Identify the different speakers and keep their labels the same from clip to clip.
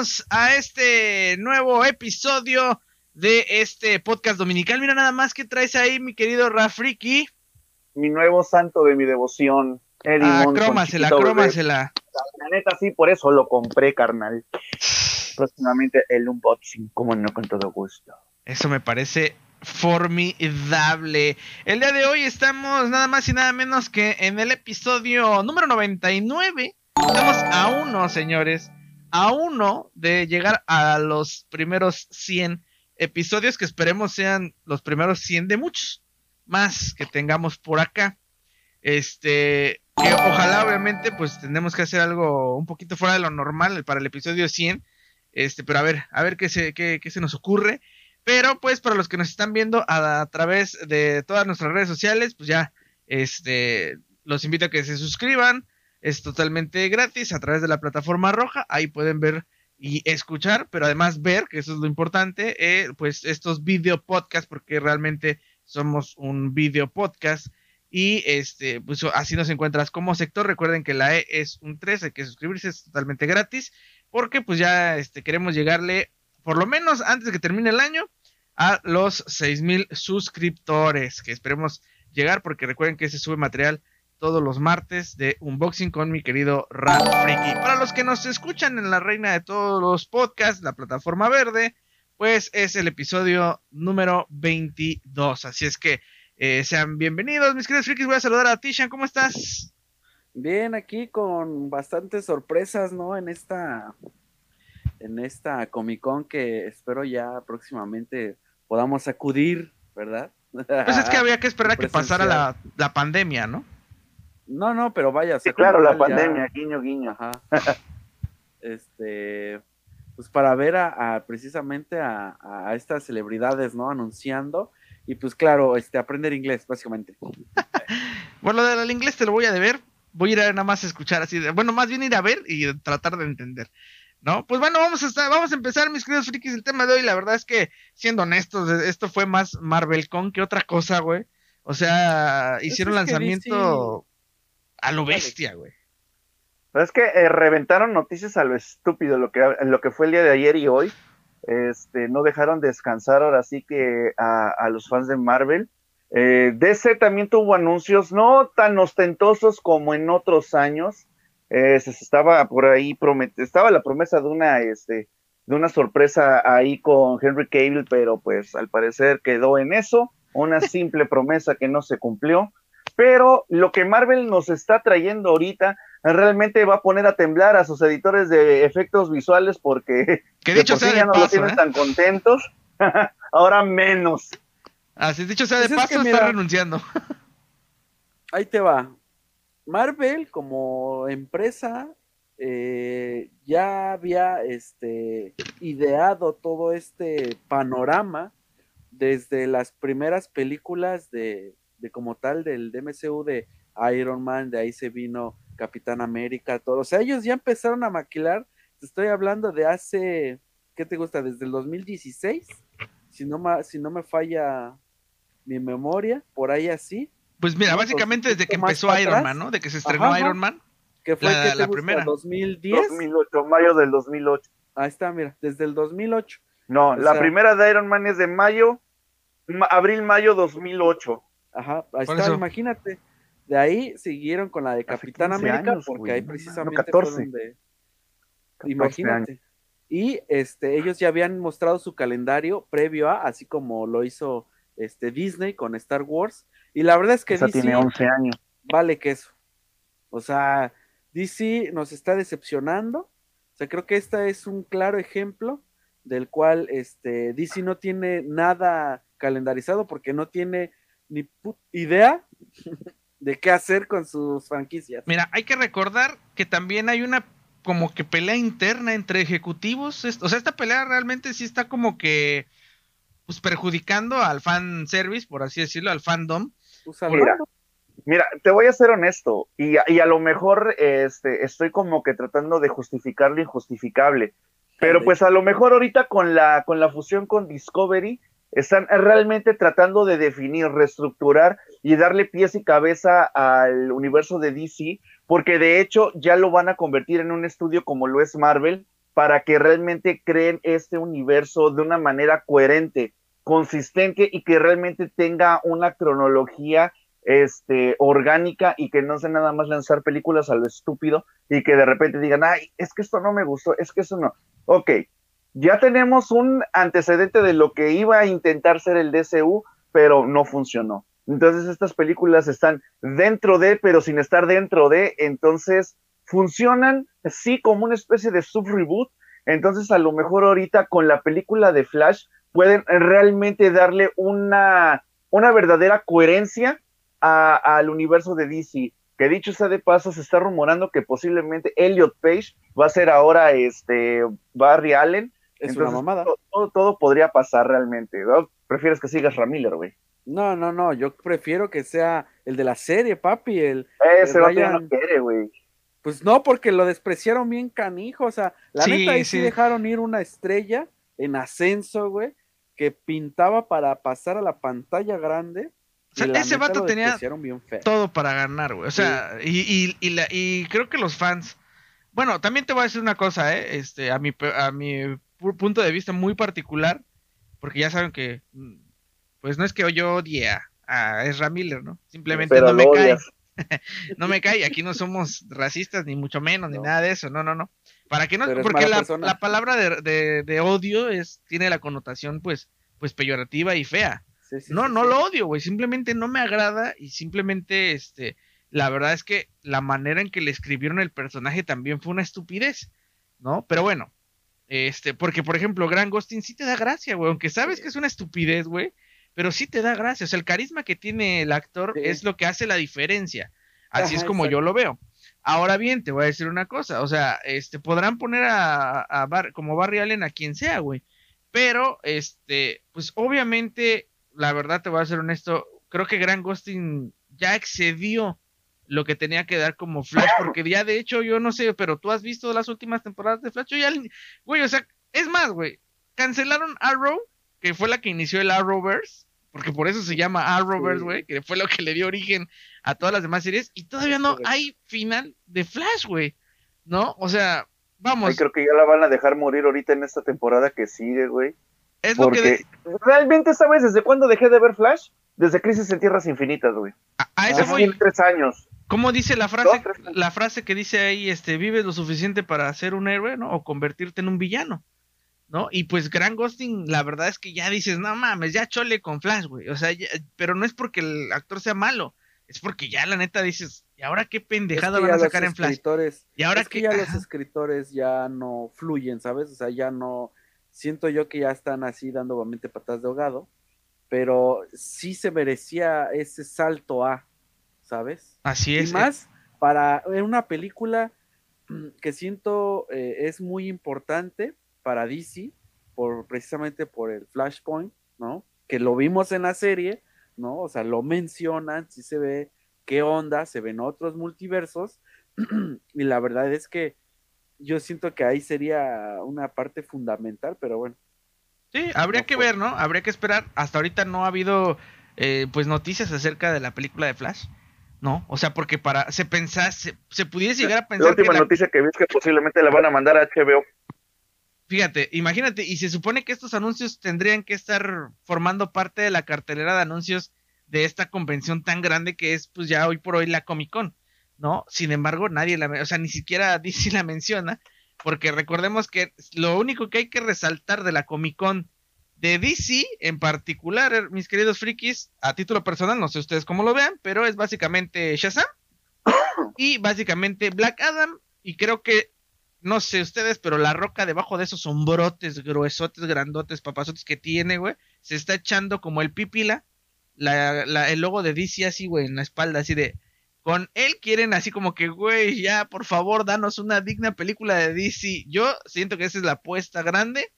Speaker 1: Bienvenidos a este nuevo episodio de este podcast dominical. Mira nada más que traes ahí, mi querido Rafriki.
Speaker 2: Mi nuevo santo de mi devoción.
Speaker 1: Eddie ah, crómasela, crómasela.
Speaker 2: La neta, sí, por eso lo compré, carnal. Próximamente el unboxing, como no, con todo gusto.
Speaker 1: Eso me parece formidable. El día de hoy estamos nada más y nada menos que en el episodio número 99 Estamos a uno, señores, a uno de llegar a los primeros 100 episodios que esperemos sean los primeros 100 de muchos más que tengamos por acá. Este, que ojalá obviamente pues tenemos que hacer algo un poquito fuera de lo normal para el episodio 100. Este, pero a ver, a ver qué se, qué, se nos ocurre. Pero pues para los que nos están viendo a, a, través de todas nuestras redes sociales, pues ya, este, los invito a que se suscriban, es totalmente gratis a través de la plataforma roja. Ahí pueden ver y escuchar, pero además ver, que eso es lo importante, eh, pues estos video podcasts, porque realmente somos un video podcast. Y este, pues así nos encuentras como sector. Recuerden que la E es un 3, hay que suscribirse, es totalmente gratis. Porque pues ya este, queremos llegarle, por lo menos antes de que termine el año, a los mil suscriptores. Que esperemos llegar, porque recuerden que se sube material todos los martes de unboxing con mi querido Rap Freaky. Para los que nos escuchan en la reina de todos los podcasts, la plataforma verde, pues es el episodio número 22. Así es que eh, sean bienvenidos, mis queridos frikis. Voy a saludar a Tishan, ¿cómo estás?
Speaker 3: Bien, aquí con bastantes sorpresas, ¿no? En esta, en esta Comic Con que espero ya próximamente podamos acudir, ¿verdad?
Speaker 1: Pues es que había que esperar a que pasara la, la pandemia, ¿no?
Speaker 3: No, no, pero vaya.
Speaker 2: Sí, claro, la pandemia, guiño, guiño. Ajá.
Speaker 3: este, pues para ver a, precisamente a, estas celebridades, ¿no? Anunciando. Y pues claro, este, aprender inglés, básicamente.
Speaker 1: bueno, del inglés te lo voy a deber. Voy a ir a nada más a escuchar así. bueno, más bien ir a ver y tratar de entender. ¿No? Pues bueno, vamos a estar, vamos a empezar, mis queridos frikis, el tema de hoy. La verdad es que, siendo honestos, esto fue más Marvel Con que otra cosa, güey. O sea, hicieron lanzamiento a lo bestia, güey.
Speaker 2: Pero es que eh, reventaron noticias a lo estúpido lo que, lo que fue el día de ayer y hoy. Este, no dejaron descansar ahora sí que a, los fans de Marvel. Eh, DC también tuvo anuncios no tan ostentosos como en otros años. Eh, se estaba por ahí estaba la promesa de una, este, de una sorpresa ahí con Henry Cable, pero pues al parecer quedó en eso, una simple promesa que no se cumplió pero lo que Marvel nos está trayendo ahorita realmente va a poner a temblar a sus editores de efectos visuales porque
Speaker 1: que dicho sea
Speaker 2: ya no lo tienen ¿eh? tan contentos, ahora menos.
Speaker 1: Así dicho sea de pues paso, está renunciando.
Speaker 3: ahí te va. Marvel como empresa eh, ya había este, ideado todo este panorama desde las primeras películas de, de como tal del DMCU de Iron Man, de ahí se vino Capitán América, todo. O sea, ellos ya empezaron a maquilar, te estoy hablando de hace, ¿qué te gusta? Desde el 2016, si no, si no me falla mi memoria, por ahí así.
Speaker 1: Pues mira, básicamente desde que empezó Iron Man, ¿no? De que se estrenó Iron Man.
Speaker 3: Que fue la, que la primera.
Speaker 2: 2010. 2008, mayo del 2008.
Speaker 3: Ahí está, mira, desde el 2008.
Speaker 2: No, la primera de Iron Man es de mayo, abril-mayo 2008.
Speaker 3: Ajá, ahí está, imagínate. De ahí siguieron con la de Capitán América, porque ahí precisamente fue donde. Imagínate. Y este, ellos ya habían mostrado su calendario previo a, así como lo hizo este Disney con Star Wars. Y la verdad es que
Speaker 2: DC tiene 11 años.
Speaker 3: Vale que eso. O sea, DC nos está decepcionando. O sea, creo que esta es un claro ejemplo del cual este DC no tiene nada calendarizado porque no tiene ni idea de qué hacer con sus franquicias.
Speaker 1: Mira, hay que recordar que también hay una como que pelea interna entre ejecutivos. O sea, esta pelea realmente sí está como que pues perjudicando al fan service, por así decirlo, al fandom.
Speaker 2: Mira, mira, te voy a ser honesto, y, y, a lo mejor este, estoy como que tratando de justificar lo injustificable, pero pues a lo mejor ahorita con la, con la fusión con Discovery, están realmente tratando de definir, reestructurar y darle pies y cabeza al universo de DC, porque de hecho ya lo van a convertir en un estudio como lo es Marvel, para que realmente creen este universo de una manera coherente, consistente y que realmente tenga una cronología este, orgánica y que no sea nada más lanzar películas a lo estúpido y que de repente digan, ay, es que esto no me gustó, es que eso no. Ok, ya tenemos un antecedente de lo que iba a intentar ser el DCU, pero no funcionó. Entonces estas películas están dentro de, pero sin estar dentro de, entonces funcionan sí como una especie de sub-reboot. Entonces a lo mejor ahorita con la película de Flash pueden realmente darle una, una verdadera coherencia al universo de DC. Que dicho sea de paso, se está rumorando que posiblemente Elliot Page va a ser ahora este Barry Allen.
Speaker 3: Es una mamada.
Speaker 2: Todo, todo, podría pasar realmente. ¿Prefieres que sigas Ramiller, güey?
Speaker 3: No, no, no. Yo prefiero que sea el de la serie, papi. El,
Speaker 2: Ese el no quiere, güey.
Speaker 3: Pues no, porque lo despreciaron bien canijo. O sea, la neta ahí sí dejaron ir una estrella en ascenso, güey, que pintaba para pasar a la pantalla grande
Speaker 1: ese vato tenía todo para ganar, güey. O sea, y, y, y, creo que los fans. Bueno, también te voy a decir una cosa, ¿eh? Este, a mi, a mi punto de vista muy particular, porque ya saben que, mm, pues no es que yo odie a, Ezra Miller, ¿no? Simplemente no me cae. no me cae, aquí no somos racistas, ni mucho menos, ni nada de eso, no, no, no. Para que no, porque la, la, palabra de, de, de, odio es, tiene la connotación, pues, pues peyorativa y fea no, no lo odio, güey. Simplemente no me agrada y simplemente, este, la verdad es que la manera en que le escribieron el personaje también fue una estupidez, ¿no? Pero bueno, este, porque por ejemplo, Gran Ghosting sí te da gracia, güey, aunque sabes que es una estupidez, güey, pero sí te da gracia. O sea, el carisma que tiene el actor es lo que hace la diferencia. Así es como yo lo veo. Ahora bien, te voy a decir una cosa, o sea, este, podrán poner a, a como Barry Allen a quien sea, güey. Pero, este, pues obviamente la verdad te voy a ser honesto, creo que Gran Ghosting ya excedió lo que tenía que dar como Flash, porque ya de hecho yo no sé, pero tú has visto las últimas temporadas de Flash, yo ya, güey, o sea, es más, güey, cancelaron Arrow, que fue la que inició el Arrowverse, porque por eso se llama Arrowverse, güey, que fue lo que le dio origen a todas las demás series, y todavía no hay final de Flash, güey, ¿no? O sea, vamos.
Speaker 2: creo que ya la van a dejar morir ahorita en esta temporada que sigue, güey. Es lo que realmente, ¿sabes desde cuándo dejé de ver Flash? Desde Crisis en Tierras Infinitas, güey.
Speaker 1: A, eso voy.
Speaker 2: tres años.
Speaker 1: ¿Cómo dice la frase? la frase que dice ahí, este, vives lo suficiente para ser un héroe, ¿no? O convertirte en un villano, ¿no? Y pues Gran Ghosting, la verdad es que ya dices, no mames, ya chole con Flash, güey. O sea, pero no es porque el actor sea malo, es porque ya la neta dices, ¿y ahora qué pendejada van a sacar en Flash?
Speaker 3: Y ahora que ya los escritores ya no fluyen, ¿sabes? O sea, ya no siento yo que ya están así dando obviamente patas de ahogado, pero sí se merecía ese salto a, ¿sabes?
Speaker 1: Así es.
Speaker 3: Y más para una película que siento eh, es muy importante para DC, por, precisamente por el Flashpoint, ¿no? Que lo vimos en la serie, ¿no? O sea, lo mencionan, sí se ve qué onda, se ven otros multiversos, y la verdad es que yo siento que ahí sería una parte fundamental, pero bueno.
Speaker 1: Sí, habría que ver, ¿no? Habría que esperar. Hasta ahorita no ha habido eh, pues noticias acerca de la película de Flash. ¿No? O sea, porque para se pensase, se, pudiese llegar a pensar.
Speaker 2: La última noticia que vi es que posiblemente la van a mandar a HBO.
Speaker 1: Fíjate, imagínate, y se supone que estos anuncios tendrían que estar formando parte de la cartelera de anuncios de esta convención tan grande que es, pues ya hoy por hoy la Comic Con. ¿no? Sin embargo, nadie la, o sea, ni siquiera DC la menciona, porque recordemos que lo único que hay que resaltar de la Comic Con de DC en particular, er, mis queridos frikis, a título personal, no sé ustedes cómo lo vean, pero es básicamente Shazam y básicamente Black Adam y creo que no sé ustedes, pero la roca debajo de esos sombrotes gruesotes, grandotes, papazotes que tiene, güey, se está echando como el pipila, la, la, el logo de DC así, güey, en la espalda, así de, con él quieren así como que, güey, ya por favor, danos una digna película de DC. Yo siento que esa es la apuesta grande.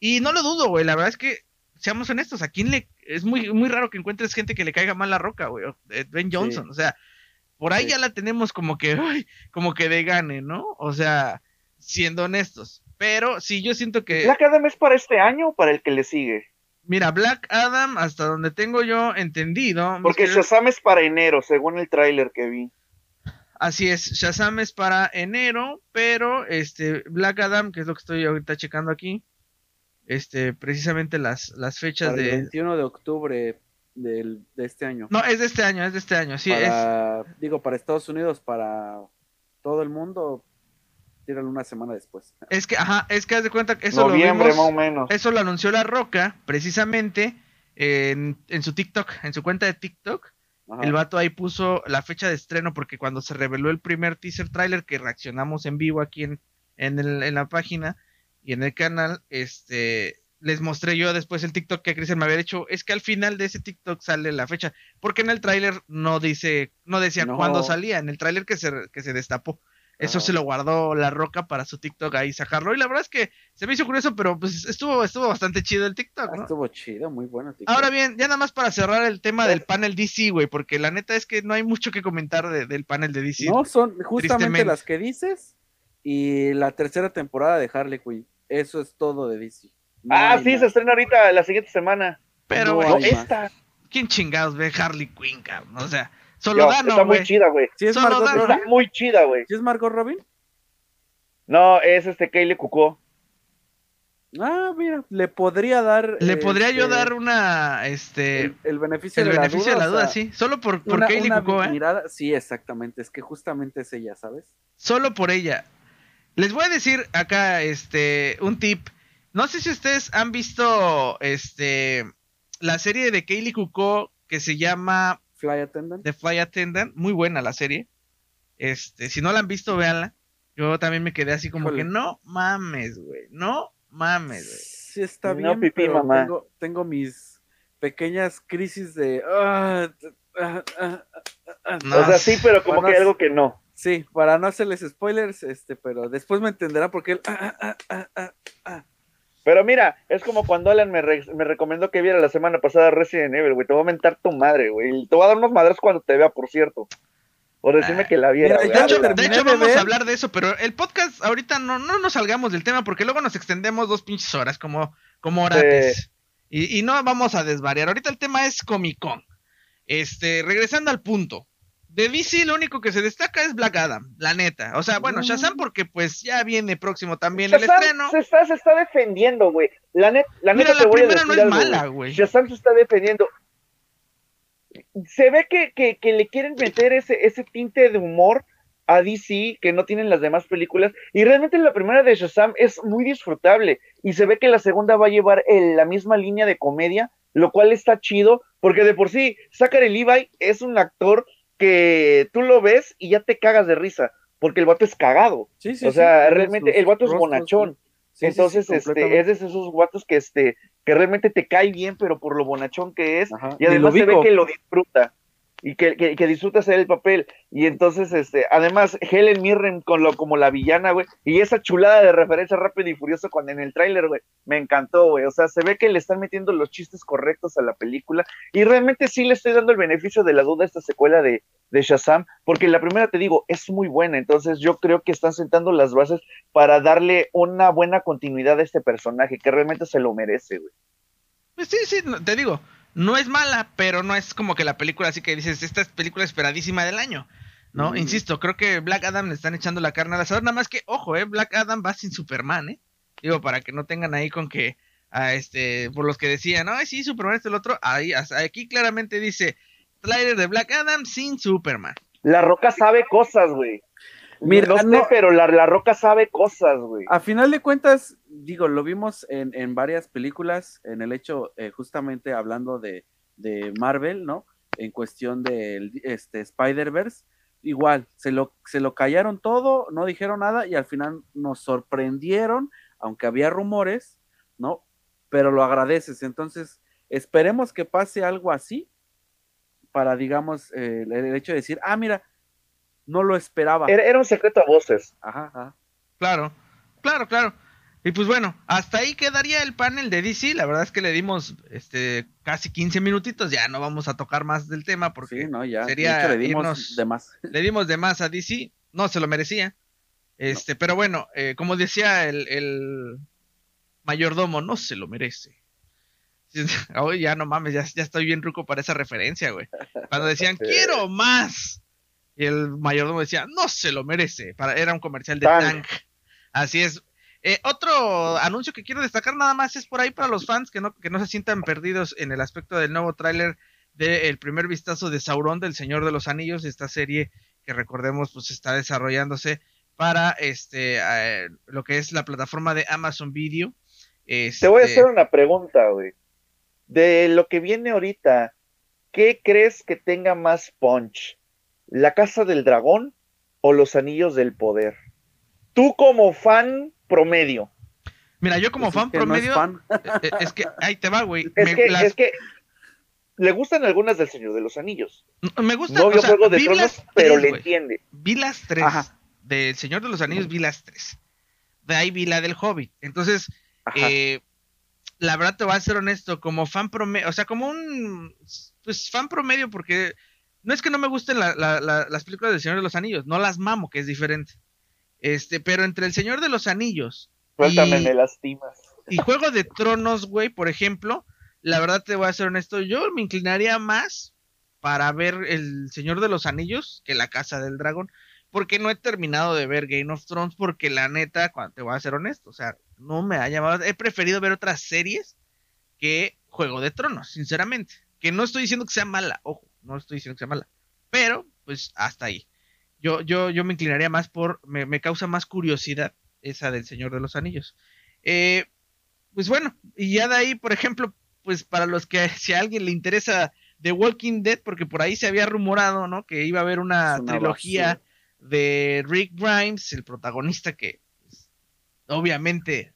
Speaker 1: Y no lo dudo, güey. La verdad es que, seamos honestos, a quién le. Es muy, muy raro que encuentres gente que le caiga mal la roca, güey. Ben Johnson. O sea, por ahí ya la tenemos como que, ay, como que de gane, ¿no? O sea, siendo honestos. Pero sí, yo siento que.
Speaker 2: ¿La Academy es para este año o para el que le sigue?
Speaker 1: Mira, Black Adam, hasta donde tengo yo entendido.
Speaker 2: Porque Shazam es para enero, según el tráiler que vi.
Speaker 1: Así es, Shazam es para enero, pero este Black Adam, que es lo que estoy ahorita checando aquí, este precisamente las, las fechas de...
Speaker 3: 21 de octubre del, de este año.
Speaker 1: No, es de este año, es de este año, sí. es...
Speaker 3: Digo, para Estados Unidos, para todo el mundo, tiran una semana después.
Speaker 1: Es que, ajá, es que haz de cuenta que eso
Speaker 2: Noviembre, lo más o menos.
Speaker 1: Eso lo anunció La Roca, precisamente, en, en su TikTok, en su cuenta de TikTok. El vato ahí puso la fecha de estreno porque cuando se reveló el primer teaser trailer que reaccionamos en vivo aquí en, en, el, en la página y en el canal, este, les mostré yo después el TikTok que Cristian me había dicho, es que al final de ese TikTok sale la fecha, porque en el tráiler no dice, no decía cuándo salía, en el tráiler que se, que se destapó. Eso se lo guardó la roca para su TikTok ahí sacarlo. Y la verdad es que se me hizo curioso, pero pues estuvo, estuvo bastante chido el TikTok, ¿no?
Speaker 3: Estuvo chido, muy bueno.
Speaker 1: TikTok. Ahora bien, ya nada más para cerrar el tema del panel DC, güey, porque la neta es que no hay mucho que comentar del panel de DC.
Speaker 3: No, son justamente las que dices y la tercera temporada de Harley Quinn. Eso es todo de DC.
Speaker 2: ah, sí, se estrena ahorita la siguiente semana.
Speaker 1: Pero, güey, esta. ¿Quién chingados ve Harley Quinn, cabrón? O sea. Solo Dano,
Speaker 2: Está muy chida, güey.
Speaker 3: ¿Sí es Margot
Speaker 2: Robin? Está muy chida, güey.
Speaker 3: ¿Sí es Margot Robin?
Speaker 2: No, es este Kaylee Cucó.
Speaker 3: Ah, mira, le podría dar.
Speaker 1: Le podría yo este, dar una. Este.
Speaker 3: El, beneficio,
Speaker 1: el
Speaker 3: de,
Speaker 1: beneficio
Speaker 3: la
Speaker 1: de la duda, sí. Solo por, por una, Kaylee Cucó, ¿eh?
Speaker 3: sí, exactamente. Es que justamente es ella, ¿sabes?
Speaker 1: Solo por ella. Les voy a decir acá, este. Un tip. No sé si ustedes han visto. Este. La serie de Kaylee Cucó que se llama
Speaker 3: Fly Attendant.
Speaker 1: The Fly Attendant, muy buena la serie. Este, si no la han visto, véanla. Yo también me quedé así como que no mames, güey. No mames, güey.
Speaker 3: Sí está bien, pero Tengo, tengo, mis pequeñas crisis de ah,
Speaker 2: ah, ah, o sea, sí, pero como que hay algo que no.
Speaker 3: Sí, para no hacerles spoilers, este, pero después me entenderán porque él
Speaker 2: pero mira, es como cuando Alan me, me recomendó que viera la semana pasada Resident Evil, güey. Te voy a mentar tu madre, güey. Te voy a dar unos madres cuando te vea, por cierto. Por decirme ah, que la viera.
Speaker 1: de hecho, de hecho vamos a hablar de eso, pero el podcast ahorita no, no nos salgamos del tema porque luego nos extendemos dos pinches horas como, como orates. Y, y no vamos a desvariar. Ahorita el tema es Comic Con. Este, regresando al punto de DC lo único que se destaca es Black Adam, la neta. O sea, bueno, Shazam porque pues ya viene próximo también el estreno.
Speaker 2: Se está, se está defendiendo, güey. La, net, la neta te voy a decir no es mala, güey. Shazam se está defendiendo. Se ve que, que, que, le quieren meter ese, ese tinte de humor a DC que no tienen las demás películas. Y realmente la primera de Shazam es muy disfrutable. Y se ve que la segunda va a llevar la misma línea de comedia, lo cual está chido, porque de por sí, Zachary Levi es un actor que tú lo ves y ya te cagas de risa, porque el vato es cagado. o sea, realmente el vato es bonachón. Entonces, este, es de esos guatos que este, que realmente te cae bien, pero por lo bonachón que es, y además se ve que lo disfruta y que, que, disfruta hacer el papel. Y entonces, este, además, Helen Mirren con lo, como la villana, güey, y esa chulada de referencia rápido y furioso cuando en el tráiler, güey, me encantó, güey. O sea, se ve que le están metiendo los chistes correctos a la película. Y realmente sí le estoy dando el beneficio de la duda a esta secuela de, de Shazam, porque la primera, te digo, es muy buena. Entonces, yo creo que están sentando las bases para darle una buena continuidad a este personaje, que realmente se lo merece, güey.
Speaker 1: Pues sí, sí, te digo, no es mala, pero no es como que la película así que dices, esta es película esperadísima del año. ¿No? Mm. Insisto, creo que Black Adam le están echando la carne al asador. Nada más que, ojo, eh, Black Adam va sin Superman, ¿eh? Digo, para que no tengan ahí con que, a este, por los que decían, ay, sí, Superman es el otro. Ahí, aquí claramente dice, trailer de Black Adam sin Superman.
Speaker 2: La Roca sabe cosas, güey. Mira, no, sé, pero la, la, Roca sabe cosas, güey.
Speaker 3: A final de cuentas, digo, lo vimos en, en varias películas, en el hecho, eh, justamente hablando de, de, Marvel, ¿no? En cuestión de este, Spider-Verse, igual, se lo, se lo callaron todo, no dijeron nada y al final nos sorprendieron, aunque había rumores, ¿no? Pero lo agradeces. Entonces, esperemos que pase algo así para, digamos, eh, el hecho de decir, ah, mira, no lo esperaba.
Speaker 2: Era, era un secreto a voces.
Speaker 3: Ajá, ajá.
Speaker 1: Claro, claro, claro. Y pues bueno, hasta ahí quedaría el panel de DC. La verdad es que le dimos este casi 15 minutitos. Ya no vamos a tocar más del tema porque
Speaker 3: no, ya.
Speaker 1: sería
Speaker 3: le dimos de más.
Speaker 1: Le dimos de más a DC. No se lo merecía. Este, pero bueno, eh, como decía el, el, mayordomo, no se lo merece. Oye, ya no mames, ya, ya estoy bien ruco para esa referencia, güey. Cuando decían, quiero más. Y el mayordomo decía, no se lo merece. Para, era un comercial de.
Speaker 2: Tang.
Speaker 1: Así es. Eh, otro anuncio que quiero destacar nada más es por ahí para los fans que no, que no se sientan perdidos en el aspecto del nuevo tráiler del primer vistazo de Sauron del Señor de los Anillos, esta serie que recordemos pues está desarrollándose para este eh, lo que es la plataforma de Amazon Video.
Speaker 2: Te voy a
Speaker 1: Este,
Speaker 2: hacer una pregunta, güey. De lo que viene ahorita, ¿qué crees que tenga más punch? ¿La Casa del Dragón o los Anillos del Poder? Tú como fan promedio.
Speaker 1: Mira, yo como
Speaker 3: Pues es
Speaker 1: fan
Speaker 3: que no es
Speaker 1: promedio,
Speaker 3: fan.
Speaker 1: eh, es que ahí te va, güey.
Speaker 2: Es
Speaker 1: Me,
Speaker 2: que,
Speaker 1: las-
Speaker 2: es que le gustan algunas del Señor de los Anillos.
Speaker 1: me gusta,
Speaker 2: No
Speaker 1: o
Speaker 2: vio
Speaker 1: sea,
Speaker 2: Juego de
Speaker 1: vi
Speaker 2: Tronos, pero le entiende.
Speaker 1: Vi las tres.
Speaker 3: Ajá.
Speaker 1: Del Señor de los Anillos vi las tres. De ahí vi la del Hobbit. Entonces, eh, la verdad te voy a ser honesto, como fan promedio, o sea, como un pues fan promedio, porque no es que no me gusten la- la- la- las películas del Señor de los Anillos, no las mamo, que es diferente. Este, pero entre el Señor de los Anillos
Speaker 2: Suéltame,
Speaker 1: Y-
Speaker 2: me lastimas.
Speaker 1: y Juego de Tronos, güey, por ejemplo, la verdad te voy a ser honesto, yo me inclinaría más para ver El Señor de los Anillos que La Casa del Dragón, porque no he terminado de ver Game of Thrones, porque la neta, te voy a ser honesto, o sea, no me ha llamado, he preferido ver otras series que Juego de Tronos, sinceramente, que no estoy diciendo que sea mala, ojo, no estoy diciendo que sea mala, pero pues hasta ahí. Yo, yo, yo me inclinaría más por, me, me causa más curiosidad esa del Señor de los Anillos. Eh, pues bueno, y ya de ahí, por ejemplo, pues para los que si a alguien le interesa The Walking Dead, porque por ahí se había rumorado, ¿no? Que iba a haber una, trilogía de Rick Grimes, el protagonista que pues, obviamente,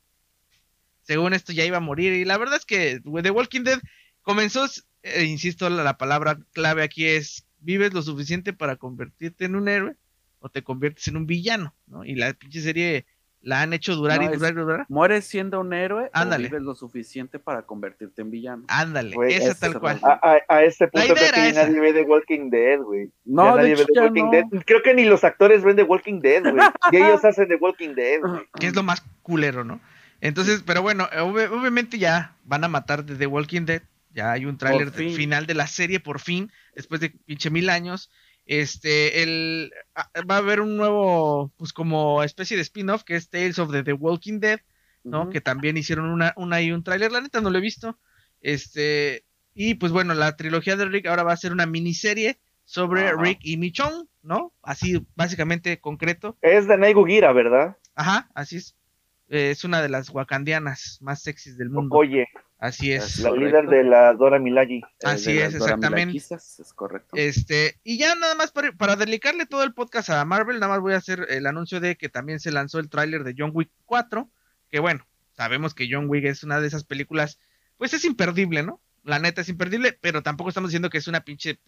Speaker 1: según esto ya iba a morir. Y la verdad es que The Walking Dead comenzó, eh, insisto, la, la palabra clave aquí es, vives lo suficiente para convertirte en un héroe o te conviertes en un villano, ¿no? Y la pinche serie la han hecho durar
Speaker 3: No,
Speaker 1: y durar y durar.
Speaker 3: ¿Mueres siendo un héroe
Speaker 1: Ándale.
Speaker 3: o vives lo suficiente para convertirte en villano?
Speaker 1: Ándale,
Speaker 2: Güey,
Speaker 1: esa
Speaker 3: ese
Speaker 1: tal cual.
Speaker 2: A, a- a este punto creo que
Speaker 1: esa.
Speaker 2: nadie ve The Walking Dead, güey. Ya
Speaker 3: No, de
Speaker 2: nadie
Speaker 3: hecho
Speaker 2: ve The Walking
Speaker 3: no.
Speaker 2: Dead. Creo que ni los actores ven The Walking Dead, güey. Y ellos hacen The Walking Dead, güey.
Speaker 1: que es lo más culero, ¿no? Entonces, pero bueno, ob- obviamente ya van a matar de The Walking Dead. Ya hay un tráiler
Speaker 3: fin.
Speaker 1: final de la serie, por fin, después de pinche mil años. Este, el, ah, va a haber un nuevo, pues como especie de spin-off que es Tales of the, The Walking Dead, ¿no? Que también hicieron una, una y un tráiler, la neta no lo he visto. Este, y pues bueno, la trilogía de Rick ahora va a ser una miniserie sobre
Speaker 3: Ajá.
Speaker 1: Rick y Michonne, ¿no? Así básicamente concreto.
Speaker 2: Es de Naigo Gira, ¿verdad?
Speaker 1: Ajá, así es. Eh, es una de las wakandianas más sexys del mundo.
Speaker 2: Oye,
Speaker 1: Así es.
Speaker 2: la
Speaker 3: correcto.
Speaker 2: líder de la Dora Milaje.
Speaker 3: Eh,
Speaker 1: Así es, exactamente.
Speaker 3: Es correcto.
Speaker 1: Este, y ya nada más para, para dedicarle todo el podcast a Marvel, nada más voy a hacer el anuncio de que también se lanzó el tráiler de John Wick 4, que bueno, sabemos que John Wick es una de esas películas, pues es imperdible, ¿no? La neta es imperdible, pero tampoco estamos diciendo que es una pinche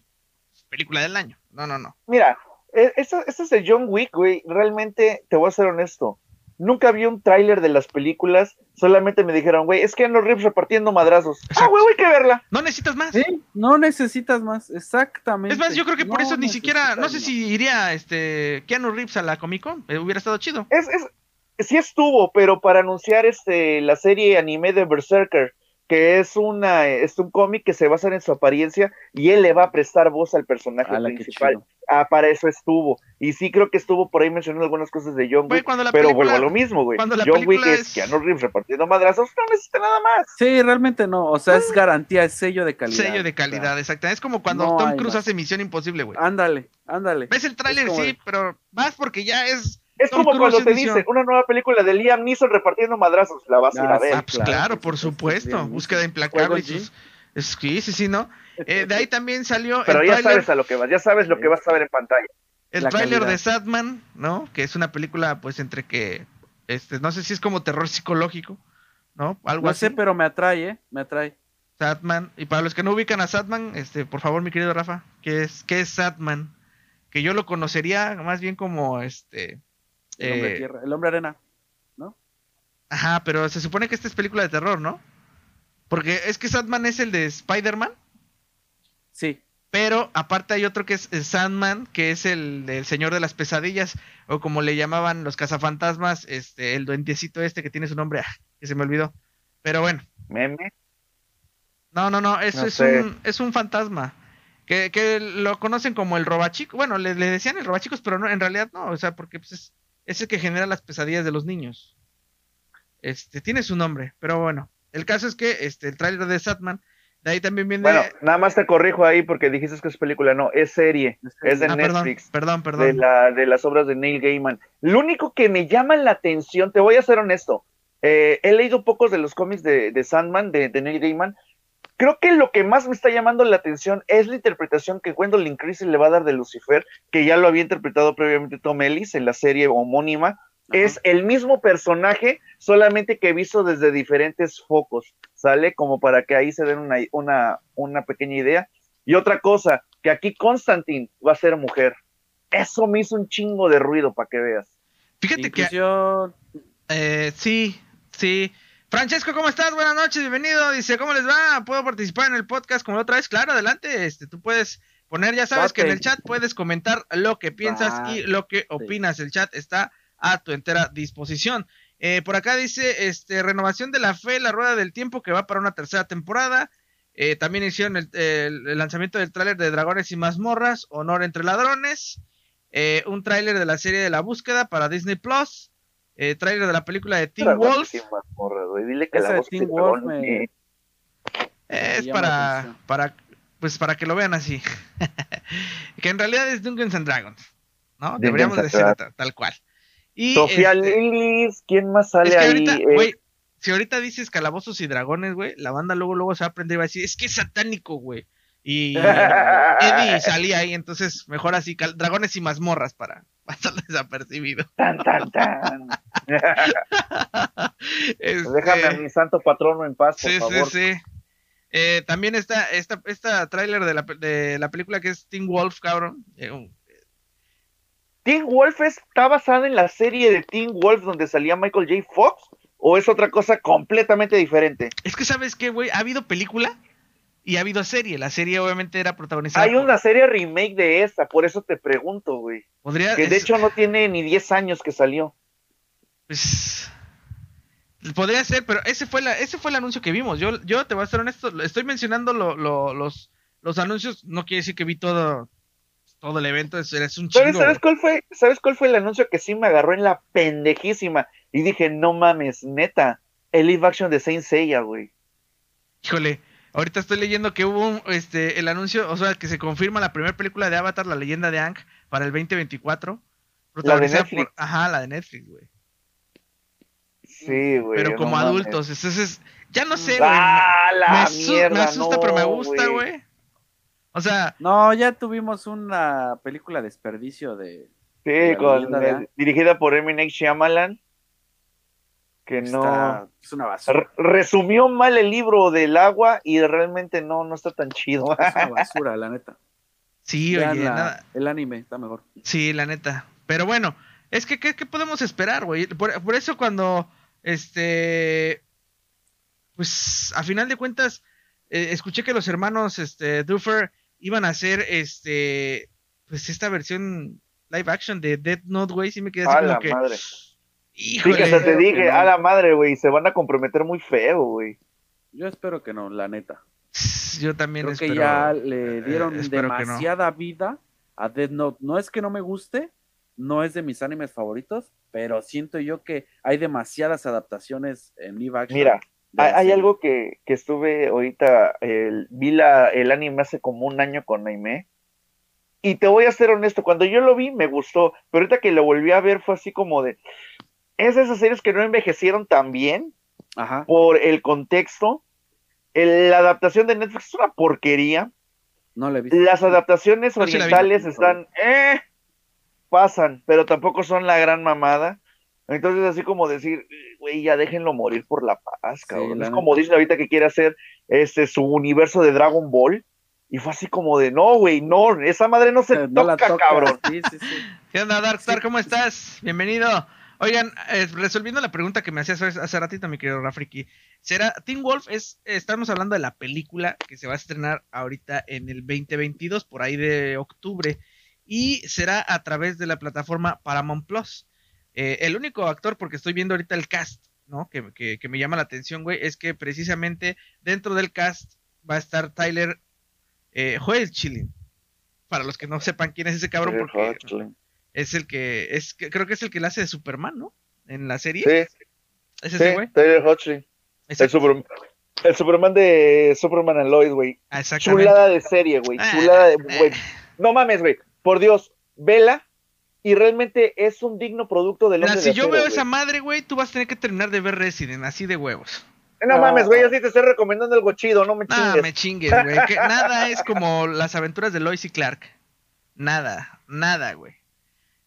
Speaker 1: película del año. No, no, no.
Speaker 2: Mira, e- esa, esa es de John Wick, güey. Realmente, te voy a ser honesto. Nunca vi un tráiler de las películas. Solamente me dijeron, güey, es que los Reeves repartiendo madrazos. Ah, güey, hay que verla.
Speaker 1: No necesitas más.
Speaker 3: Sí, no necesitas más, exactamente.
Speaker 1: Es más, yo creo que por
Speaker 3: No
Speaker 1: eso ni siquiera, no sé si iría este Keanu Reeves a la Comic Con, eh, hubiera estado chido.
Speaker 2: Es, es, sí estuvo, pero para anunciar este la serie anime de Berserker, que es una es un cómic que se basa en su apariencia y él le va a prestar voz al personaje
Speaker 3: más. Ala, qué
Speaker 2: principal. Ah, para eso estuvo. Y sí creo que estuvo por ahí mencionando algunas cosas de John Wick, pero
Speaker 1: película-
Speaker 2: vuelvo a lo mismo, güey. John Wick es
Speaker 1: es-
Speaker 2: Keanu Reeves repartiendo madrazos, no necesita nada más.
Speaker 3: Sí, realmente no, o sea, es garantía, es sello de calidad.
Speaker 1: Sello de calidad, exactamente. Es como cuando
Speaker 3: no
Speaker 1: Tom Cruise
Speaker 3: más.
Speaker 1: hace Misión Imposible, güey.
Speaker 3: Ándale, ándale.
Speaker 1: Ves el tráiler, sí,
Speaker 3: de-
Speaker 1: pero vas porque ya es.
Speaker 2: Es
Speaker 1: Tom
Speaker 2: como cuando te
Speaker 1: misión.
Speaker 2: dicen una nueva película de Liam Neeson repartiendo madrazos, la vas a ir
Speaker 3: Ah,
Speaker 2: a ver.
Speaker 1: Ah, pues claro,
Speaker 3: claro,
Speaker 1: por
Speaker 3: supuesto, bien,
Speaker 1: Búsqueda implacable. sus- es- Sí, sí, sí, ¿no? Eh, de ahí también salió
Speaker 2: Pero
Speaker 1: el
Speaker 2: ya sabes a lo que vas, ya sabes lo que vas a ver en pantalla.
Speaker 1: el
Speaker 3: la
Speaker 1: tráiler de Sadman, ¿no? Que es una película, pues, entre que. Este, no sé si es como terror psicológico, ¿no? Algo
Speaker 3: No
Speaker 1: así.
Speaker 3: sé, pero me atrae, ¿eh? Me atrae.
Speaker 1: Sadman. Y para los que no ubican a Sadman, este, por favor, mi querido Rafa, ¿qué es, qué es Sadman? Que yo lo conocería más bien como este.
Speaker 3: El hombre
Speaker 1: eh,
Speaker 3: tierra, el hombre arena.
Speaker 1: Ajá, pero se supone que esta es película de terror, ¿no? Porque es que Sandman es el de Spider-Man,
Speaker 3: Sí,
Speaker 1: pero aparte hay otro que es eh, Sandman, que es el del Señor de las Pesadillas, o como le llamaban los cazafantasmas, este, el duendecito este que tiene su nombre, ah, que se me olvidó. Pero bueno,
Speaker 2: Meme.
Speaker 1: No, no, no, eso
Speaker 2: No
Speaker 1: es,
Speaker 2: sé.
Speaker 1: un, es un fantasma. Que, que lo conocen como el robachico. Bueno, le, le decían el robachicos, pero no, en realidad no. O sea, porque pues, es, es el que genera las pesadillas de los niños. Este, tiene su nombre, pero bueno. El caso es que este, el tráiler de Satman, de ahí también viene.
Speaker 2: Bueno, nada más te corrijo ahí porque dijiste que es película, no, es serie, es de
Speaker 1: Ah, perdón,
Speaker 2: Netflix.
Speaker 1: perdón, perdón.
Speaker 2: de, la, de las obras de Neil Gaiman. Lo único que me llama la atención, te voy a ser honesto, eh, he leído pocos de los cómics de, de Sandman, de, de Neil Gaiman. Creo que lo que más me está llamando la atención es la interpretación que Gwendolyn Christie le va a dar de Lucifer, que ya lo había interpretado previamente Tom Ellis en la serie homónima. Es el mismo personaje, solamente que visto desde diferentes focos, ¿sale? Como para que ahí se den una, una, una pequeña idea. Y otra cosa, que aquí Constantine va a ser mujer. Eso me hizo un chingo de ruido para que veas.
Speaker 1: Fíjate que Eh, sí, sí. Francesco, ¿cómo estás? Buenas noches, bienvenido. Dice, ¿cómo les va? ¿Puedo participar en el podcast como la otra vez? Claro, adelante. Este, tú puedes poner, ya sabes que en el chat puedes comentar lo que piensas
Speaker 3: Ah,
Speaker 1: y lo que opinas. El chat está a tu entera disposición. Eh, por acá dice, este, renovación de la fe, la rueda del tiempo que va para una tercera temporada. Eh, también hicieron el, el- el lanzamiento del tráiler de Dragones y Mazmorras, Honor entre Ladrones. Eh, un tráiler de la serie de la búsqueda para Disney Plus. Eh, tráiler de la película de Teen Wolf.
Speaker 2: y mazmorras, güey. Dile que
Speaker 3: de Teen Wolf me-
Speaker 2: eh,
Speaker 1: Es para, para, pues para que lo vean así. que en realidad es Dungeons and Dragons, ¿no?
Speaker 2: Dungeons
Speaker 1: Deberíamos decir tal cual. Y
Speaker 2: Sofía
Speaker 1: este,
Speaker 2: Lillis, ¿quién más sale
Speaker 1: es que
Speaker 2: ahí?
Speaker 1: ahorita,
Speaker 2: Eh,
Speaker 1: güey, si ahorita dices calabozos y dragones, güey, la banda luego luego se va a aprender y va a decir, es que es satánico, güey. Y Eddie salía ahí, entonces mejor así, dragones y mazmorras para pasar desapercibido.
Speaker 2: tan, tan, tan.
Speaker 1: Este,
Speaker 2: Déjame a mi santo patrono en paz, por
Speaker 1: Sí,
Speaker 2: favor.
Speaker 1: sí, sí. Eh, también está esta, esta tráiler de la, de la película que es Teen Wolf, cabrón. Eh, un-
Speaker 2: ¿Teen Wolf está basada en la serie de Teen Wolf donde salía Michael J. Fox? ¿O es otra cosa completamente diferente?
Speaker 1: Es que, ¿sabes qué, güey? Ha habido película y ha habido serie. La serie obviamente era protagonizada.
Speaker 2: Hay
Speaker 1: por-
Speaker 2: una serie remake de esta, por eso te pregunto, güey.
Speaker 1: Podría,
Speaker 2: Que de
Speaker 1: es-
Speaker 2: hecho no tiene ni 10 años que salió.
Speaker 1: pues, podría ser, pero ese fue, la, ese fue el anuncio que vimos. Yo, yo te voy a ser honesto, estoy mencionando lo- lo- los, los anuncios. No quiere decir que vi todo, todo el evento. Es, es un chingo.
Speaker 2: ¿Sabes, ¿sabes
Speaker 1: güey.
Speaker 2: cuál fue? ¿Sabes cuál fue el anuncio que sí me agarró en la pendejísima? Y dije, no mames, neta, el live action de Saint Seiya, güey.
Speaker 1: Híjole, ahorita estoy leyendo que hubo un, este, el anuncio, o sea, que se confirma la primera película de Avatar, la leyenda de Aang, para el 2024. protagonizada
Speaker 2: Netflix.
Speaker 1: por- ajá, la de Netflix, güey.
Speaker 2: Sí, güey.
Speaker 1: Pero
Speaker 2: no
Speaker 1: como
Speaker 2: mames.
Speaker 1: adultos, entonces, ya no sé, güey.
Speaker 2: ¡Ah,
Speaker 1: me, asu-
Speaker 2: mierda!
Speaker 1: me asusta, pero me gusta, güey. O sea,
Speaker 3: No, ya tuvimos una película desperdicio de.
Speaker 2: Sí, con,
Speaker 3: de
Speaker 2: dirigida por M. Night Shyamalan. Que no.
Speaker 3: Está- es una basura.
Speaker 2: Re- resumió mal el libro del agua y realmente no, no está tan chido.
Speaker 3: Es una basura, la neta.
Speaker 1: sí, oye,
Speaker 3: la-
Speaker 1: nada.
Speaker 3: El anime está mejor.
Speaker 1: Sí, la neta. Pero bueno, es que, ¿qué, qué podemos esperar, güey? Por, por eso cuando, este, pues, a final de cuentas, eh, escuché que los hermanos, este, Duffer iban a hacer, este, pues, esta versión live action de Dead Note, güey, sí me quedé así
Speaker 2: a
Speaker 1: como
Speaker 2: la
Speaker 1: que,
Speaker 2: madre. Sí,
Speaker 1: híjole,
Speaker 2: que hasta te dije,
Speaker 3: no.
Speaker 2: a la madre, güey, se van a comprometer muy feo, güey.
Speaker 3: Yo espero que no, la neta.
Speaker 1: yo también
Speaker 3: Creo
Speaker 1: espero.
Speaker 3: que ya le dieron
Speaker 1: eh, no.
Speaker 3: demasiada vida a Dead Note. No es que no me guste, no es de mis animes favoritos, pero siento yo que hay demasiadas adaptaciones en live action.
Speaker 2: Mira, Hay, algo que, que estuve ahorita, el- vi la, el anime hace como un año con Naime. Y te voy a ser honesto, cuando yo lo vi me gustó, pero ahorita que lo volví a ver fue así como de... Es de esas series que no envejecieron tan bien
Speaker 3: Ajá.
Speaker 2: por el contexto. El- la adaptación de Netflix es una porquería.
Speaker 3: No le he visto.
Speaker 2: Las adaptaciones
Speaker 1: la
Speaker 2: orientales están... Eh, pasan, pero tampoco son la gran mamada. Entonces así como decir, güey, ya déjenlo morir por la paz, cabrón.
Speaker 3: la
Speaker 2: es como dicen ahorita que quiere hacer este su universo de Dragon Ball. Y fue así como de, no, güey, no, esa madre no se
Speaker 3: Eh, la
Speaker 2: toca. cabrón.
Speaker 3: Sí, sí, sí.
Speaker 1: ¿Qué onda, Darkstar? ¿Cómo estás? Bienvenido. Oigan, eh, resolviendo la pregunta que me hacías hace ratito, mi querido Rafriki. ¿Será Teen Wolf? Es, estamos hablando de la película que se va a estrenar ahorita en el 2022, por ahí de octubre. Y será a través de la plataforma Paramount Plus. Eh, el único actor, porque estoy viendo ahorita el cast, ¿no? Que, que- que me llama la atención, güey, es que precisamente dentro del cast va a estar Tyler eh, Joel Chilling. Para los que no sepan quién es ese cabrón, porque es el que, es creo que es el que le hace de Superman, ¿no? En la serie.
Speaker 2: Sí. ¿Es ese güey? Tyler Hoechlin. El, Superman, el Superman de Superman and Lois, güey.
Speaker 1: Ah,
Speaker 2: Chulada de serie, güey. Ah, Chulada de, güey. No mames, güey. Por Dios, vela y realmente es un digno producto del hombre
Speaker 1: Mira, si yo veo esa madre, güey, tú vas a tener que terminar de ver Resident, así de huevos.
Speaker 2: No, mames, güey, así te estoy recomendando algo chido, no me chingues.
Speaker 1: No, me chingues, güey. nada es como las aventuras de Lois y Clark. Nada, nada, güey.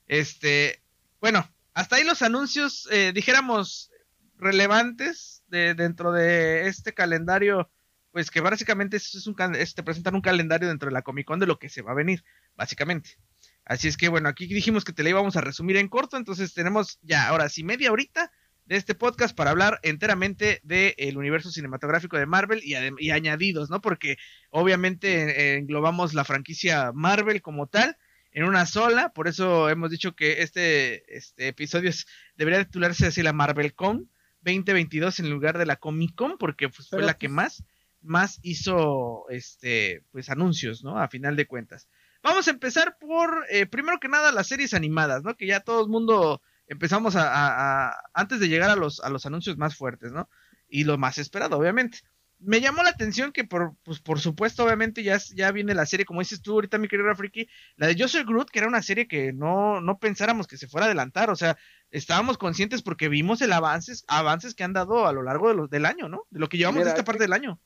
Speaker 1: Este, bueno, hasta ahí los anuncios, eh, dijéramos, relevantes de, dentro de este calendario, pues que básicamente es, un, es, te presentan un calendario dentro de la Comic Con de lo que se va a venir, básicamente. Así es que bueno, aquí dijimos que te la íbamos a resumir en corto, entonces tenemos ya ahora sí media horita de este podcast para hablar enteramente del universo cinematográfico de Marvel y, añadidos, ¿no? Porque obviamente englobamos la franquicia Marvel como tal en una sola, por eso hemos dicho que este, este episodio debería titularse así la Marvel Con 2022 en lugar de la Comic Con, porque pues, fue la que pues más, más hizo este, pues anuncios, ¿no? A final de cuentas. Vamos a empezar por, eh, primero que nada, las series animadas, ¿no? Que ya todo el mundo empezamos a, antes de llegar a los, a los anuncios más fuertes, ¿no? Y lo más esperado, obviamente. Me llamó la atención que por, pues, por supuesto, obviamente, ya, ya viene la serie, como dices tú ahorita, mi querido Friki, la de Yo Soy Groot, que era una serie que no, no pensáramos que se fuera a adelantar, o sea, estábamos conscientes porque vimos el avances, avances que han dado a lo largo de los, del año, ¿no? De lo que llevamos de esta parte del año.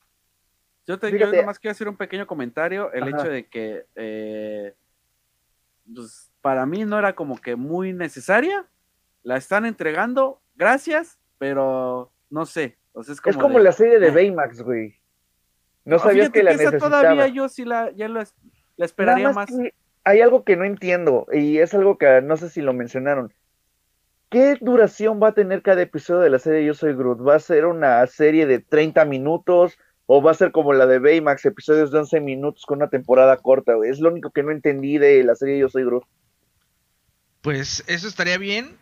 Speaker 3: Yo, te, yo nomás quiero hacer un pequeño comentario. El hecho de que eh, pues, para mí no era como que muy necesaria. La están entregando, gracias, pero no sé. Es,
Speaker 2: como la serie de Baymax, güey. No, sabías que la necesitaba.
Speaker 3: Todavía yo sí la, ya la, esperaría más.
Speaker 2: Hay algo que no entiendo y es algo que no sé si lo mencionaron. ¿Qué duración va a tener cada episodio de la serie Yo Soy Groot? ¿Va a ser una serie de 30 minutos? O va a ser como la de Baymax, episodios de 11 minutos con una temporada corta, güey. Es lo único que no entendí de la serie Yo Soy Groot.
Speaker 1: Pues eso estaría bien,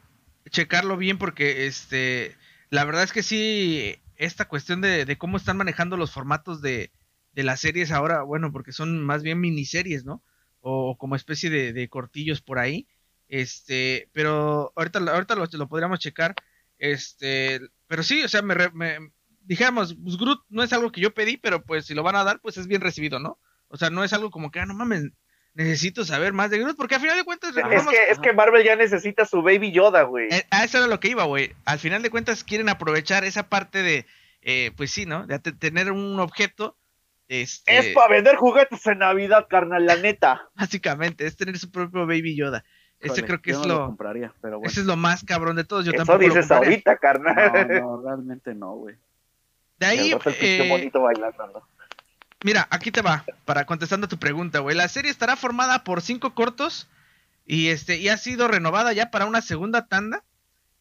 Speaker 1: checarlo bien, porque este, la verdad es que sí, esta cuestión de, cómo están manejando los formatos de, las series ahora, bueno, porque son más bien miniseries, ¿no? O como especie de, cortillos por ahí. Este, pero ahorita, ahorita lo, lo podríamos checar. Este, pero sí, o sea, me, me, dijéramos, pues Groot no es algo que yo pedí, pero pues si lo van a dar, pues es bien recibido, ¿no? O sea, no es algo como que, ah, no mames, necesito saber más de Groot, porque al final de cuentas...
Speaker 2: Es, que, es que Marvel ya necesita su Baby Yoda, güey.
Speaker 1: Eh, a eso era lo que iba, güey. Al final de cuentas quieren aprovechar esa parte de, eh, pues sí, ¿no? De tener un objeto. Este...
Speaker 2: Es para vender juguetes en Navidad, carnal, la neta.
Speaker 1: Básicamente, es tener su propio Baby Yoda. Ese creo que es lo.
Speaker 3: compraría, pero
Speaker 1: Ese es lo más cabrón de todos. Yo
Speaker 2: Eso
Speaker 1: tampoco
Speaker 2: dices ahorita, carnal.
Speaker 3: No, no, realmente no, güey.
Speaker 1: De ahí. Eh, mira, aquí te va, para contestando tu pregunta, güey. La serie estará formada por cinco cortos y este y ha sido renovada ya para una segunda tanda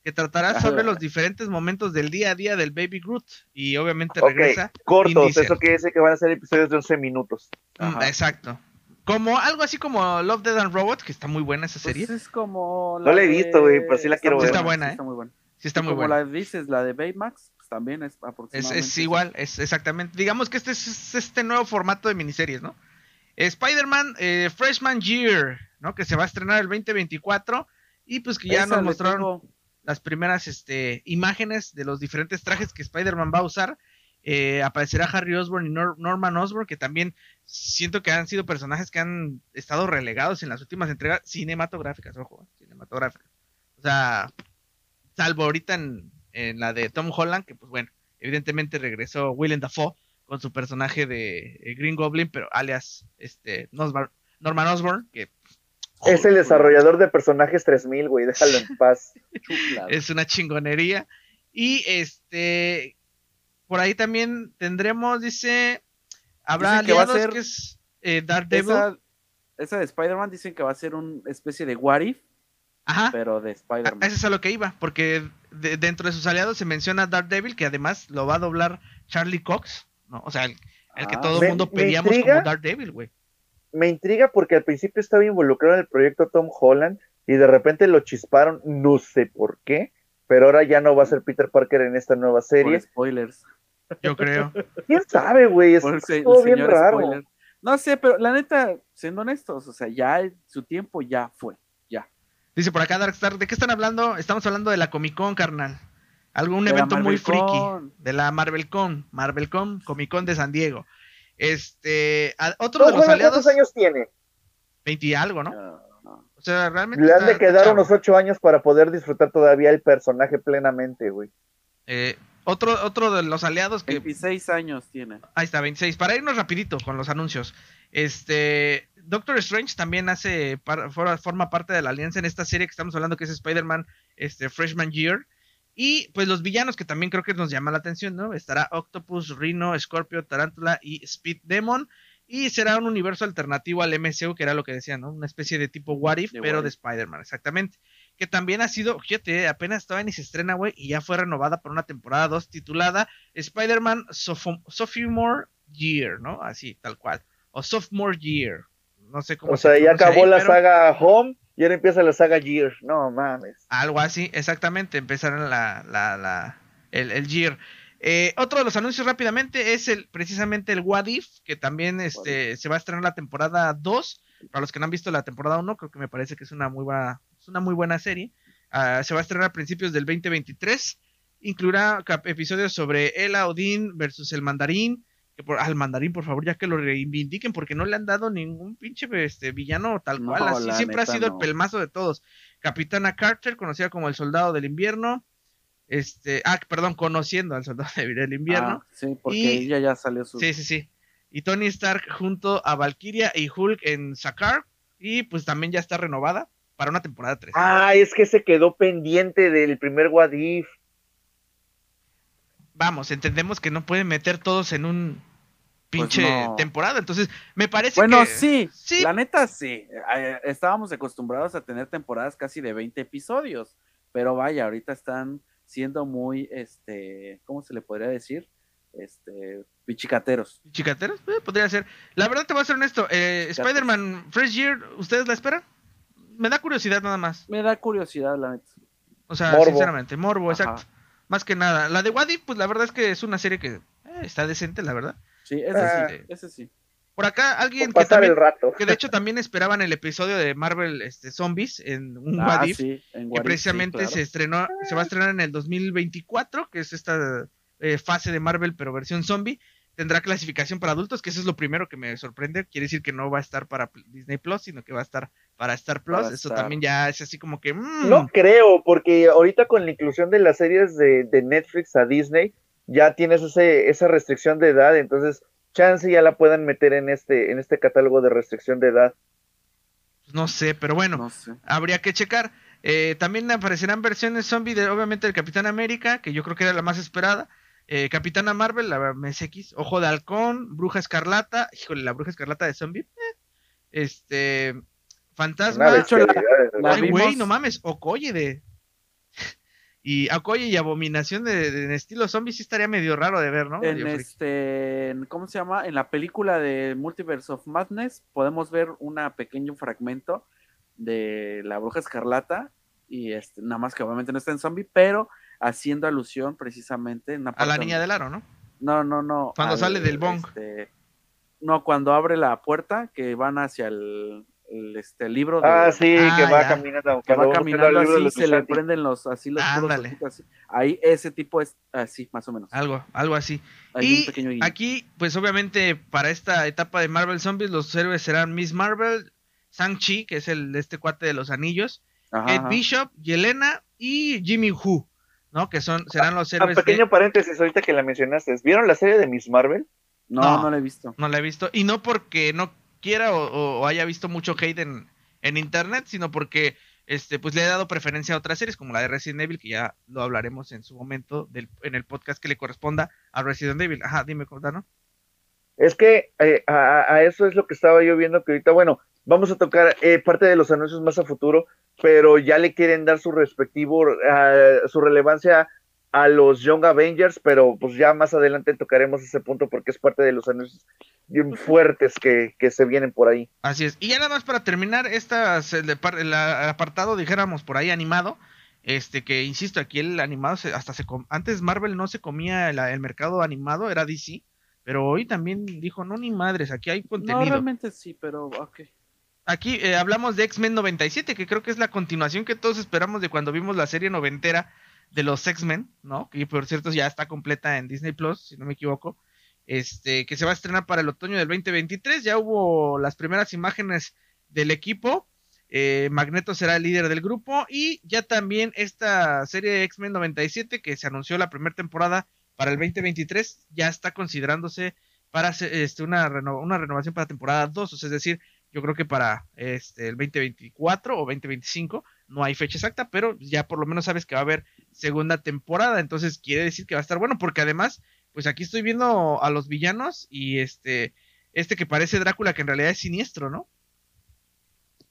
Speaker 1: que tratará sobre los diferentes momentos del día a día del Baby Groot y obviamente regresa.
Speaker 2: Cortos, eso quiere decir que van a ser episodios de 11 minutos.
Speaker 1: Mm, exacto. Como algo así como Love, Dead and Robots, que está muy buena esa serie.
Speaker 3: Pues es como
Speaker 2: no la he visto, güey, pero sí la quiero ver.
Speaker 1: Está buena, ¿eh?
Speaker 3: Está muy buena.
Speaker 1: Sí está muy
Speaker 3: como
Speaker 1: buena.
Speaker 3: la dices, la de Baymax, también es aproximadamente.
Speaker 1: Es, igual, es exactamente. Digamos que este es este nuevo formato de miniseries, ¿no? Spider-Man eh, Freshman Year, ¿no? Que se va a estrenar el 2024 y pues que ya nos mostraron las primeras este, imágenes de los diferentes trajes que Spider-Man va a usar. Eh, aparecerá Harry Osborn y Norman Osborn, que también siento que han sido personajes que han estado relegados en las últimas entregas cinematográficas, ojo, eh, cinematográficas. O sea, salvo ahorita en, en la de Tom Holland, que pues bueno, evidentemente regresó Willem Dafoe con su personaje de eh, Green Goblin, pero alias este Norman Osborn, que
Speaker 2: es el desarrollador de personajes 3000, güey, déjalo en paz.
Speaker 1: es una chingonería. Y este por ahí también tendremos, dice, habrá que va a ser, que es eh, Daredevil.
Speaker 3: Esa, de Spider-Man dicen que va a ser una especie de What If,
Speaker 1: Ajá.
Speaker 3: pero de Spider-Man.
Speaker 1: Eso es a lo que iba, porque dentro de sus aliados se menciona Daredevil, que además lo va a doblar Charlie Cox, ¿no? O sea, el, que ah. todo el mundo pedíamos como Daredevil, güey.
Speaker 2: Me intriga porque al principio estaba involucrado en el proyecto Tom Holland y de repente lo chisparon, no sé por qué, pero ahora ya no va a ser Peter Parker en esta nueva serie.
Speaker 3: spoilers.
Speaker 1: Yo creo.
Speaker 2: ¿Quién sabe, güey? Es
Speaker 3: el
Speaker 2: todo bien raro.
Speaker 3: spoiler. No sé, pero la neta, siendo honestos, o sea, ya su tiempo ya fue.
Speaker 1: Dice por acá Darkstar, ¿de qué están hablando? Estamos hablando de la Comic Con, carnal. Algún
Speaker 3: De
Speaker 1: evento muy friki.
Speaker 3: Con.
Speaker 1: De la Marvel Con. Marvel Con, Comic Con de San Diego. Este, a- otro
Speaker 2: ¿Todo
Speaker 1: de los aliados,
Speaker 2: ¿Cuántos años tiene?
Speaker 1: 20 y algo, ¿no?
Speaker 3: Ah, no.
Speaker 1: O sea, realmente.
Speaker 2: Le han
Speaker 1: está-
Speaker 2: de quedar unos ocho años para poder disfrutar todavía el personaje plenamente, güey.
Speaker 1: Eh, otro, otro de los aliados que
Speaker 3: 26 años tiene.
Speaker 1: Ahí está, 26. Para irnos rapidito con los anuncios. Este, Doctor Strange también hace forma parte de la alianza en esta serie que estamos hablando que es Spider-Man este, Freshman Year. Y pues los villanos que también creo que nos llama la atención, ¿no? Estará Octopus, Rhino, Scorpio, Tarántula y Speed Demon. Y será un universo alternativo al MCU, que era lo que decía, ¿no? Una especie de tipo What If,
Speaker 3: De
Speaker 1: pero
Speaker 3: What
Speaker 1: de. Spider-Man, exactamente. Que también ha sido, fíjate, apenas todavía ni se estrena, güey, y ya fue renovada por una temporada 2 titulada Spider-Man Sopho- Sophomore Year, ¿no? Así, tal cual. O Sophomore Year. No sé cómo
Speaker 2: O
Speaker 1: se
Speaker 2: sea, ya acabó
Speaker 1: ahí,
Speaker 2: la
Speaker 1: pero
Speaker 2: saga Home y ahora empieza la saga Year. No mames.
Speaker 1: Algo así, exactamente. Empezaron la, la, la, el, el Year. Eh, otro de los anuncios rápidamente es el precisamente el What If, que también este, se va a estrenar la temporada 2. Para los que no han visto la temporada 1, creo que me parece que es una muy buena, es una muy buena serie. Ah, se va a estrenar a principios del 2023. Incluirá episodios sobre Ella Odín versus el mandarín. Que por, al mandarín, por favor, ya que lo reivindiquen, porque no le han dado ningún pinche este, villano tal
Speaker 3: No,
Speaker 1: cual. Así siempre ha sido
Speaker 3: no.
Speaker 1: el pelmazo de todos. Capitana Carter, conocida como el soldado del invierno. Este, ah, perdón, conociendo al soldado del invierno.
Speaker 3: Ah, sí, porque
Speaker 1: Y-
Speaker 3: ella ya salió su.
Speaker 1: Sí, sí, sí. Y Tony Stark junto a Valkyria y Hulk en Sakar. Y pues también ya está renovada para una temporada 3.
Speaker 2: Ah, es que se quedó pendiente del primer What If.
Speaker 1: Vamos, entendemos que no pueden meter todos en un pinche
Speaker 3: Pues no.
Speaker 1: temporada. Entonces, me parece
Speaker 3: Bueno,
Speaker 1: que.
Speaker 3: sí,
Speaker 1: sí.
Speaker 3: la neta sí. Eh, Estábamos acostumbrados a tener temporadas casi de 20 episodios, pero vaya, ahorita están siendo muy, este, ¿cómo se le podría decir? Este, pichicateros.
Speaker 1: Chicateros, eh, podría ser. La verdad te voy a ser honesto. eh. Spider-Man Fresh Year, ¿ustedes la esperan? Me da curiosidad nada más.
Speaker 3: Me da curiosidad, la neta.
Speaker 1: O sea,
Speaker 2: Morbo.
Speaker 1: sinceramente, morbo,
Speaker 3: Ajá.
Speaker 1: exacto. Más que nada. La de Wadi, pues la verdad es que es una serie que eh, está decente, la verdad.
Speaker 3: Sí, ese
Speaker 2: Ah.
Speaker 3: sí, ese sí.
Speaker 1: Por acá, alguien que también,
Speaker 2: el rato.
Speaker 1: que de hecho también esperaban el episodio de Marvel este, Zombies en un
Speaker 3: Ah, sí, en
Speaker 1: que
Speaker 3: sí,
Speaker 1: precisamente
Speaker 3: claro.
Speaker 1: se estrenó, se va a estrenar en el 2024, que es esta eh, fase de Marvel pero versión zombie. Tendrá clasificación para adultos, que eso es lo primero que me sorprende. Quiere decir que no va a estar para Disney Plus, sino que va a estar para Star Plus.
Speaker 3: Para
Speaker 1: eso
Speaker 3: Star.
Speaker 1: también ya es así como que. mm,
Speaker 2: No creo, porque ahorita con la inclusión de las series de, de Netflix a Disney, ya tienes ese, esa restricción de edad, entonces chance ya la puedan meter en este, en este catálogo de restricción de edad.
Speaker 1: no sé, pero bueno.
Speaker 3: No sé.
Speaker 1: habría que checar. Eh, también aparecerán versiones zombie de, obviamente, del Capitán América, que yo creo que era la más esperada. Eh, Capitana Marvel, la MSX, Ojo de Halcón, Bruja Escarlata, híjole, la Bruja Escarlata de zombie. eh, Este, Fantasma,
Speaker 2: Una
Speaker 3: de hecho, la-
Speaker 2: bestialidad,
Speaker 3: la
Speaker 1: ay, güey, no mames, Okoye de. Y Okoye y Abominación de, de- en estilo zombie sí estaría medio raro de ver, ¿no?
Speaker 3: En este, en- ¿cómo se llama? En la película de Multiverse of Madness podemos ver un pequeño fragmento de la bruja escarlata y este, nada más que obviamente no está en zombie, pero haciendo alusión precisamente en
Speaker 1: A la niña del aro, ¿no?
Speaker 3: No, no, no.
Speaker 1: Cuando sale del bong.
Speaker 3: este, no, cuando abre la puerta que van hacia el, el, este, libro de,
Speaker 2: Ah, sí,
Speaker 1: Ah,
Speaker 2: que va
Speaker 1: ya.
Speaker 2: caminando.
Speaker 3: que va caminando
Speaker 2: de
Speaker 3: así,
Speaker 2: los
Speaker 3: se le prenden los así los puros
Speaker 1: Ándale.
Speaker 3: ojitos así. Ahí ese tipo es así, más o menos.
Speaker 1: Algo, algo así.
Speaker 3: Hay
Speaker 1: y
Speaker 3: un pequeño guiño.
Speaker 1: aquí, pues obviamente para esta etapa de Marvel Zombies, los héroes serán Miss Marvel, Shang-Chi, que es el este cuate de los anillos,
Speaker 3: Ajá,
Speaker 1: Kate
Speaker 3: ajá.
Speaker 1: Bishop, Yelena y Jimmy Who, ¿no? Que son, serán los
Speaker 2: Ah,
Speaker 1: héroes
Speaker 2: pequeño
Speaker 1: de...
Speaker 2: paréntesis, ahorita que la mencionaste. ¿Vieron la serie de Miss Marvel?
Speaker 3: No,
Speaker 1: No.
Speaker 3: no, lo he visto.
Speaker 1: No la he visto. Y no porque no quiera o, haya visto mucho hate en, en internet, sino porque este, pues le he dado preferencia a otras series, como la de Resident Evil, que ya lo hablaremos en su momento del, en el podcast que le corresponda a Resident Evil. Ajá, dime, ¿no?
Speaker 2: Es que eh, a, a eso es lo que estaba yo viendo que ahorita, bueno, vamos a tocar eh, parte de los anuncios más a futuro, pero ya le quieren dar su respectivo, ah, su relevancia a los Young Avengers, pero pues ya más adelante tocaremos ese punto porque es parte de los anuncios bien fuertes que, que se vienen por ahí.
Speaker 1: Así es. Y ya nada más para terminar, estas, el, de par- el apartado, dijéramos por ahí animado. Este, que insisto, aquí el animado se, hasta se antes Marvel no se comía el, mercado animado, era DC, pero hoy también dijo, no ni madres, aquí hay contenido. No,
Speaker 3: realmente sí, pero ok.
Speaker 1: Aquí eh, hablamos de X-Men 97, que creo que es la continuación que todos esperamos de cuando vimos la serie noventera de los X-Men, ¿no? Que por cierto ya está completa en Disney Plus, si no me equivoco. Este, que se va a estrenar para el otoño del 2023. Ya hubo las primeras imágenes del equipo. Eh, Magneto será el líder del grupo. Y ya también esta serie de X-Men 97, que se anunció la primera temporada para el 2023, ya está considerándose para este, una, renovación para temporada 2. O sea, es decir, yo creo que para este, el 2024 o 2025 no hay fecha exacta, pero ya por lo menos sabes que va a haber segunda temporada, entonces quiere decir que va a estar bueno, porque además, pues aquí estoy viendo a los villanos y este, este que parece Drácula, que en realidad es siniestro, ¿no?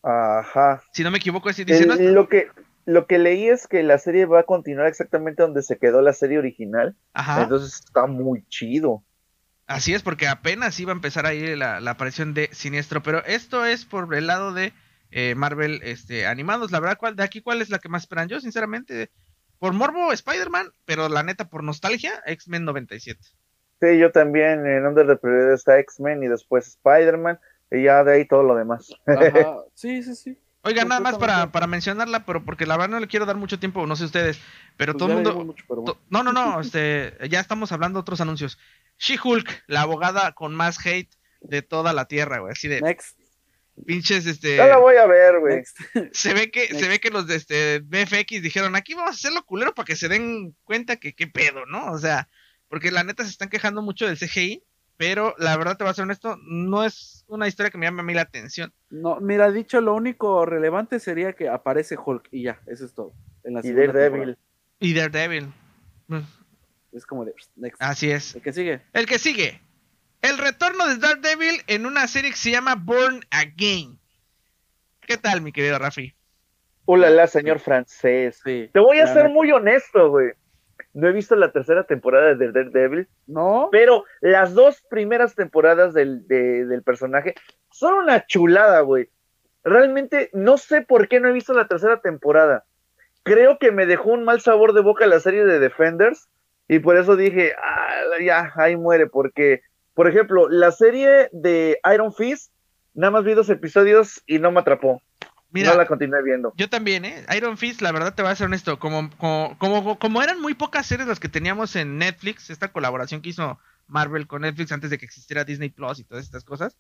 Speaker 2: Ajá.
Speaker 1: Si no me equivoco, es
Speaker 2: diciendo... lo que lo que leí es que la serie va a continuar exactamente donde se quedó la serie original. Ajá. Entonces está muy chido.
Speaker 1: Así es, porque apenas iba a empezar ahí la, la aparición de Siniestro, pero esto es por el lado de eh, Marvel este, animados. La verdad, ¿cuál, de aquí, ¿cuál es la que más esperan? Yo, sinceramente, por Morbo, Spider-Man, pero la neta, por nostalgia, X-Men 97.
Speaker 2: Sí, yo también, en Under de prioridad está X-Men y después Spider-Man, y ya de ahí todo lo demás.
Speaker 3: Sí, sí, sí.
Speaker 1: Oiga, nada más para, para, mencionarla, pero porque la verdad no le quiero dar mucho tiempo, no sé ustedes, pero pues todo el mundo... No, no, no, este, ya estamos hablando de otros anuncios. She-Hulk, la abogada con más hate de toda la tierra, güey, así de...
Speaker 3: Next.
Speaker 1: pinches este
Speaker 2: ya la voy a ver güey.
Speaker 1: Se ve que se ve que los de este BFX dijeron aquí vamos a hacerlo culero para que se den cuenta que qué pedo no o sea porque la neta se están quejando mucho del CGI pero la verdad te voy a ser honesto no es una historia que me llame a mí la atención.
Speaker 3: No mira dicho lo único relevante sería que aparece Hulk y ya eso es todo
Speaker 2: y Daredevil.
Speaker 1: y Daredevil.
Speaker 3: Es como de
Speaker 1: así es.
Speaker 3: El que sigue.
Speaker 1: El que sigue. El retorno de Daredevil en una serie que se llama Born Again. ¿Qué tal, mi querido Rafi?
Speaker 2: Hola, la señor francés. Te voy a ser muy honesto, güey. No he visto la tercera temporada de Daredevil.
Speaker 3: No.
Speaker 2: Pero las dos primeras temporadas del, del personaje son una chulada, güey. Realmente no sé por qué no he visto la tercera temporada. Creo que me dejó un mal sabor de boca la serie de Defenders. Y por eso dije, ah, ya, ahí muere, porque por ejemplo, la serie de Iron Fist, nada más vi dos episodios y no me atrapó. Mira, no la continué viendo.
Speaker 1: Yo también, ¿eh? Iron Fist, la verdad te voy a ser honesto, como, como, como, eran muy pocas series las que teníamos en Netflix, esta colaboración que hizo Marvel con Netflix antes de que existiera Disney Plus y todas estas cosas,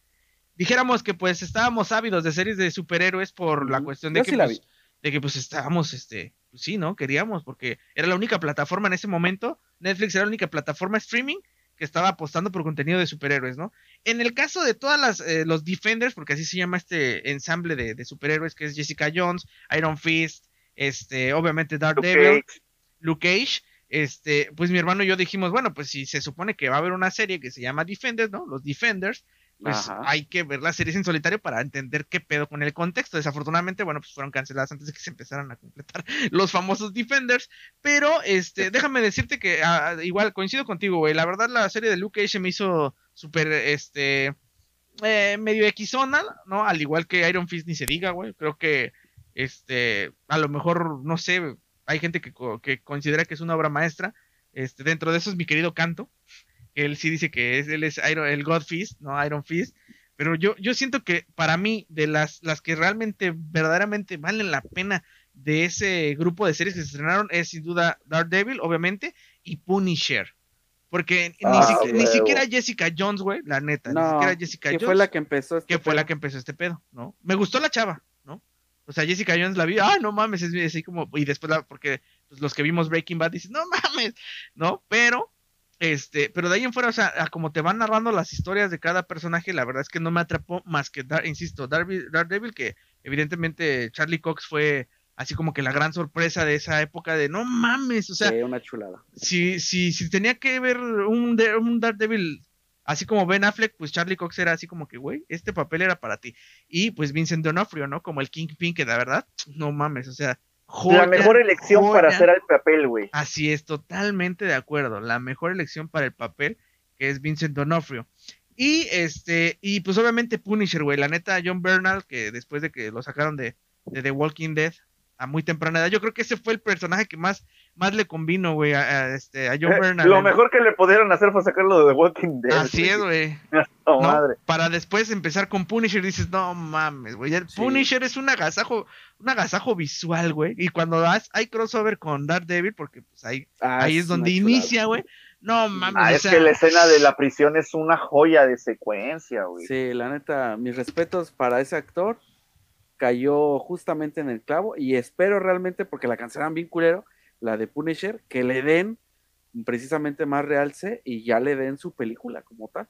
Speaker 1: dijéramos que pues estábamos ávidos de series de superhéroes por la cuestión de que, pues, de que pues estábamos, este, pues sí, ¿no? Queríamos, porque era la única plataforma en ese momento, Netflix era la única plataforma streaming que estaba apostando por contenido de superhéroes, ¿no? En el caso de todas las eh, los Defenders, porque así se llama este ensamble de, superhéroes, que es Jessica Jones, Iron Fist, este, obviamente Daredevil, Luke Cage, este, pues mi hermano y yo dijimos, bueno, pues si se supone que va a haber una serie que se llama Defenders, ¿no? Los Defenders, pues hay que ver las series en solitario para entender qué pedo con el contexto. Desafortunadamente, bueno, pues fueron canceladas antes de que se empezaran a completar los famosos Defenders. Pero, este, déjame decirte que ah, igual coincido contigo, güey. La verdad, la serie de Luke Cage me hizo súper, este, eh, medio equisona, ¿no? Al igual que Iron Fist ni se diga, güey. Creo que, este, a lo mejor, no sé, hay gente que, que considera que es una obra maestra. Este, dentro de eso es mi querido Canto él sí dice que es, él es Iron, el God Fist, ¿no? Iron Fist. Pero yo, yo siento que para mí, de las, las que realmente, verdaderamente valen la pena de ese grupo de series que se estrenaron, es sin duda Daredevil, obviamente, y Punisher. Porque ni, ah, siquiera Jessica Jones, güey, la neta, ni siquiera Jessica
Speaker 3: que fue la que empezó
Speaker 1: este Que fue la que empezó este pedo, ¿no? Me gustó la chava, ¿no? O sea, Jessica Jones la vi, ah, no mames, es así como, y después la, porque pues, los que vimos Breaking Bad dicen, no mames, ¿no? Pero este, pero de ahí en fuera, o sea, como te van narrando las historias de cada personaje, la verdad es que no me atrapó más que, Dar, insisto, Daredevil, que evidentemente Charlie Cox fue así como que la gran sorpresa de esa época de no mames, o sea,
Speaker 3: una chulada.
Speaker 1: Si, si, si tenía que ver un, un Daredevil así como Ben Affleck, pues Charlie Cox era así como que, güey, este papel era para ti. Y pues Vincent D'Onofrio, ¿no? Como el Kingpin, que la verdad, no mames, o sea,
Speaker 2: la mejor elección para hacer el papel, güey.
Speaker 1: Así es, totalmente de acuerdo. La mejor elección para el papel, que es Vincent Donofrio. Y este, y pues obviamente Punisher, güey. La neta, John Bernal, que después de que lo sacaron de, The Walking Dead, a muy temprana edad. Yo creo que ese fue el personaje que más, más le convino, güey, a, este, a John
Speaker 2: Eh,
Speaker 1: Byrne.
Speaker 2: lo mejor que le pudieron hacer fue sacarlo de The Walking Dead.
Speaker 1: Así es, güey.
Speaker 2: No,
Speaker 1: ¿no?
Speaker 2: madre.
Speaker 1: Para después empezar con Punisher, dices, no mames, güey.
Speaker 3: Sí.
Speaker 1: Punisher es un agasajo, un agasajo visual, güey. Y cuando has- hay crossover con Daredevil, porque pues ahí,
Speaker 3: Ah,
Speaker 1: ahí es donde inicia, güey. No mames,
Speaker 2: Ah,
Speaker 1: o
Speaker 2: es
Speaker 1: sea,
Speaker 2: que la escena de la prisión es una joya de secuencia, güey.
Speaker 3: Sí, la neta, mis respetos para ese actor. Cayó justamente en el clavo y espero realmente, porque la cancelan bien culero, la de Punisher, que le den precisamente más realce y ya le den su película como tal.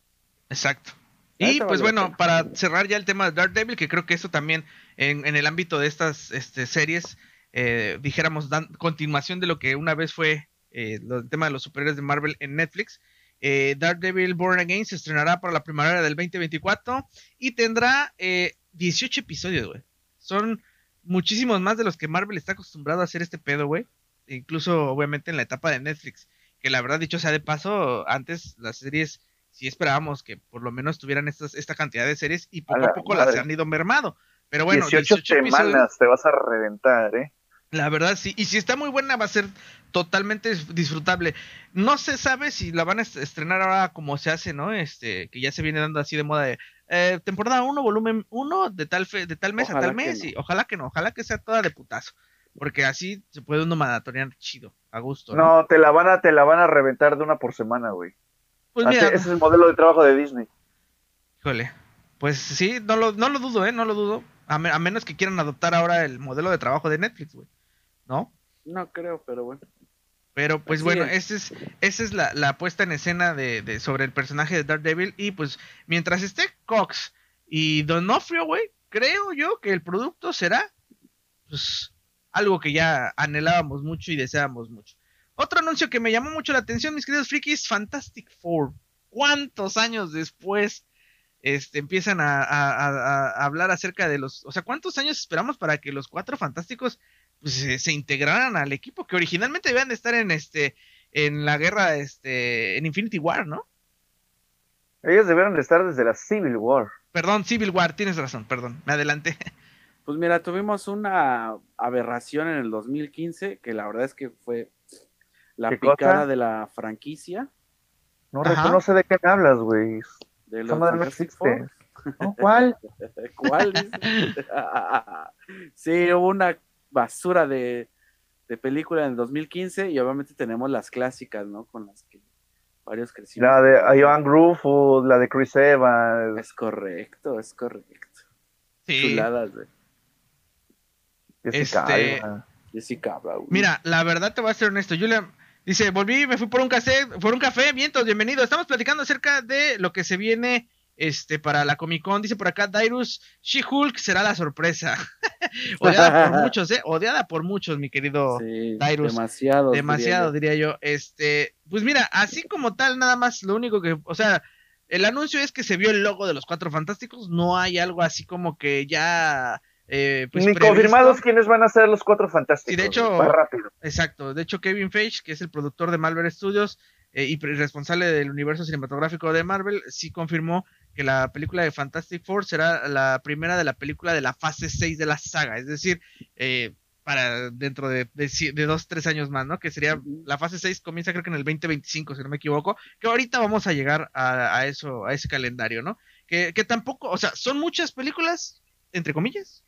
Speaker 1: Exacto. Y pues bueno, para cerrar ya el tema de Daredevil, que creo que eso también en, en el ámbito de estas este, series, eh, dijéramos, dan continuación de lo que una vez fue eh, lo- el tema de los superhéroes de Marvel en Netflix. Eh, Daredevil Born Again se estrenará para la primavera del 2024 y tendrá eh, 18 episodios, güey. Son muchísimos más de los que Marvel está acostumbrado a hacer este pedo, güey. Incluso, obviamente, en la etapa de Netflix. Que la verdad, dicho sea de paso, antes las series sí esperábamos que por lo menos tuvieran estas, esta cantidad de series y poco
Speaker 2: A
Speaker 1: poco las han ido mermado. Pero bueno,
Speaker 2: 18,
Speaker 1: 18 episodios,
Speaker 2: semanas te vas a reventar, ¿eh?
Speaker 1: la verdad sí. Y si está muy buena, va a ser totalmente dis- disfrutable. No se sabe si la van a est- estrenar ahora como se hace, ¿no? Este, que ya se viene dando así de moda de eh, temporada 1, volumen 1, de tal fe, de tal mes a tal mes.
Speaker 3: no.
Speaker 1: Y ojalá que no, ojalá que sea toda de putazo. Porque así se puede uno maratonear chido, a gusto. ¿no?
Speaker 2: No, te la van a, te la van a reventar de una por semana, güey.
Speaker 1: pues
Speaker 2: Así-
Speaker 1: mira,
Speaker 2: ese es el modelo de trabajo de Disney.
Speaker 1: híjole. Pues sí, no lo, no lo dudo, ¿eh? No lo dudo. A, me- a menos que quieran adoptar ahora el modelo de trabajo de Netflix, güey. ¿No?
Speaker 3: No creo, pero bueno.
Speaker 1: Pero pues
Speaker 3: Así
Speaker 1: bueno,
Speaker 3: es.
Speaker 1: esa es, esa es la, la puesta en escena de, de- sobre el personaje de Daredevil. Y pues mientras esté Cox y Donofrio, güey, creo yo que el producto será pues algo que ya anhelábamos mucho y deseábamos mucho. Otro anuncio que me llamó mucho la atención, mis queridos frikis, Fantastic Four. ¿Cuántos años después este, empiezan a, a- a- a hablar acerca de los... O sea, ¿cuántos años esperamos para que los cuatro fantásticos pues, se, se integraran al equipo que originalmente debían de estar en este en la guerra este en Infinity War, ¿no?
Speaker 2: Ellos debieron de estar desde la Civil War.
Speaker 1: Perdón, Civil War, tienes razón, perdón, me adelanté.
Speaker 3: Pues mira, tuvimos una aberración en el 2015, que la verdad es que fue la
Speaker 2: ¿Qué
Speaker 3: picada
Speaker 2: cosa?
Speaker 3: de la franquicia
Speaker 2: No
Speaker 1: Ajá.
Speaker 2: reconoce de qué me hablas, güey.
Speaker 3: de
Speaker 2: Esa
Speaker 3: los
Speaker 2: madre no existe. ¿Cuál?
Speaker 3: ¿Cuál? sí, hubo una basura de, de película en el 2015 y obviamente tenemos las clásicas, ¿no? Con las que varios crecimos.
Speaker 2: La de Ivan Gruffudd, la de Chris Evans.
Speaker 3: Es correcto, es correcto.
Speaker 1: Sí.
Speaker 3: Chuladas, güey.
Speaker 2: Jessica
Speaker 1: Este-
Speaker 2: Alba.
Speaker 3: Jessica Alba.
Speaker 1: Mira, la verdad te voy a ser honesto, Julia dice, volví, me fui por un café, por un café, vientos, bienvenido. Estamos platicando acerca de lo que se viene este para la Comic Con, dice por acá Dyrus She-Hulk será la sorpresa. Odiada por muchos, eh, odiada por muchos, mi querido
Speaker 3: Sí,
Speaker 1: Tyrus.
Speaker 3: demasiado.
Speaker 1: Demasiado, diría yo. Este, pues mira, así como tal, nada más lo único que, o sea, el anuncio es que se vio el logo de los Cuatro Fantásticos, no hay algo así como que ya, eh, pues
Speaker 2: Ni
Speaker 1: previsto.
Speaker 2: confirmados quiénes van a ser los cuatro fantásticos.
Speaker 1: Sí, de hecho-
Speaker 2: güey. Va rápido.
Speaker 1: Exacto, de hecho Kevin Feige, que es el productor de Marvel Studios eh, y responsable del universo cinematográfico de Marvel, sí confirmó que la película de Fantastic Four será la primera de la película de la fase 6 de la saga, es decir, eh, para dentro de, de, de dos, tres años más, ¿no? Que sería, la fase 6 comienza creo que en el 2025, si no me equivoco, que ahorita vamos a llegar a, a eso, a ese calendario, ¿no? Que, que tampoco, o sea, son muchas películas, entre comillas,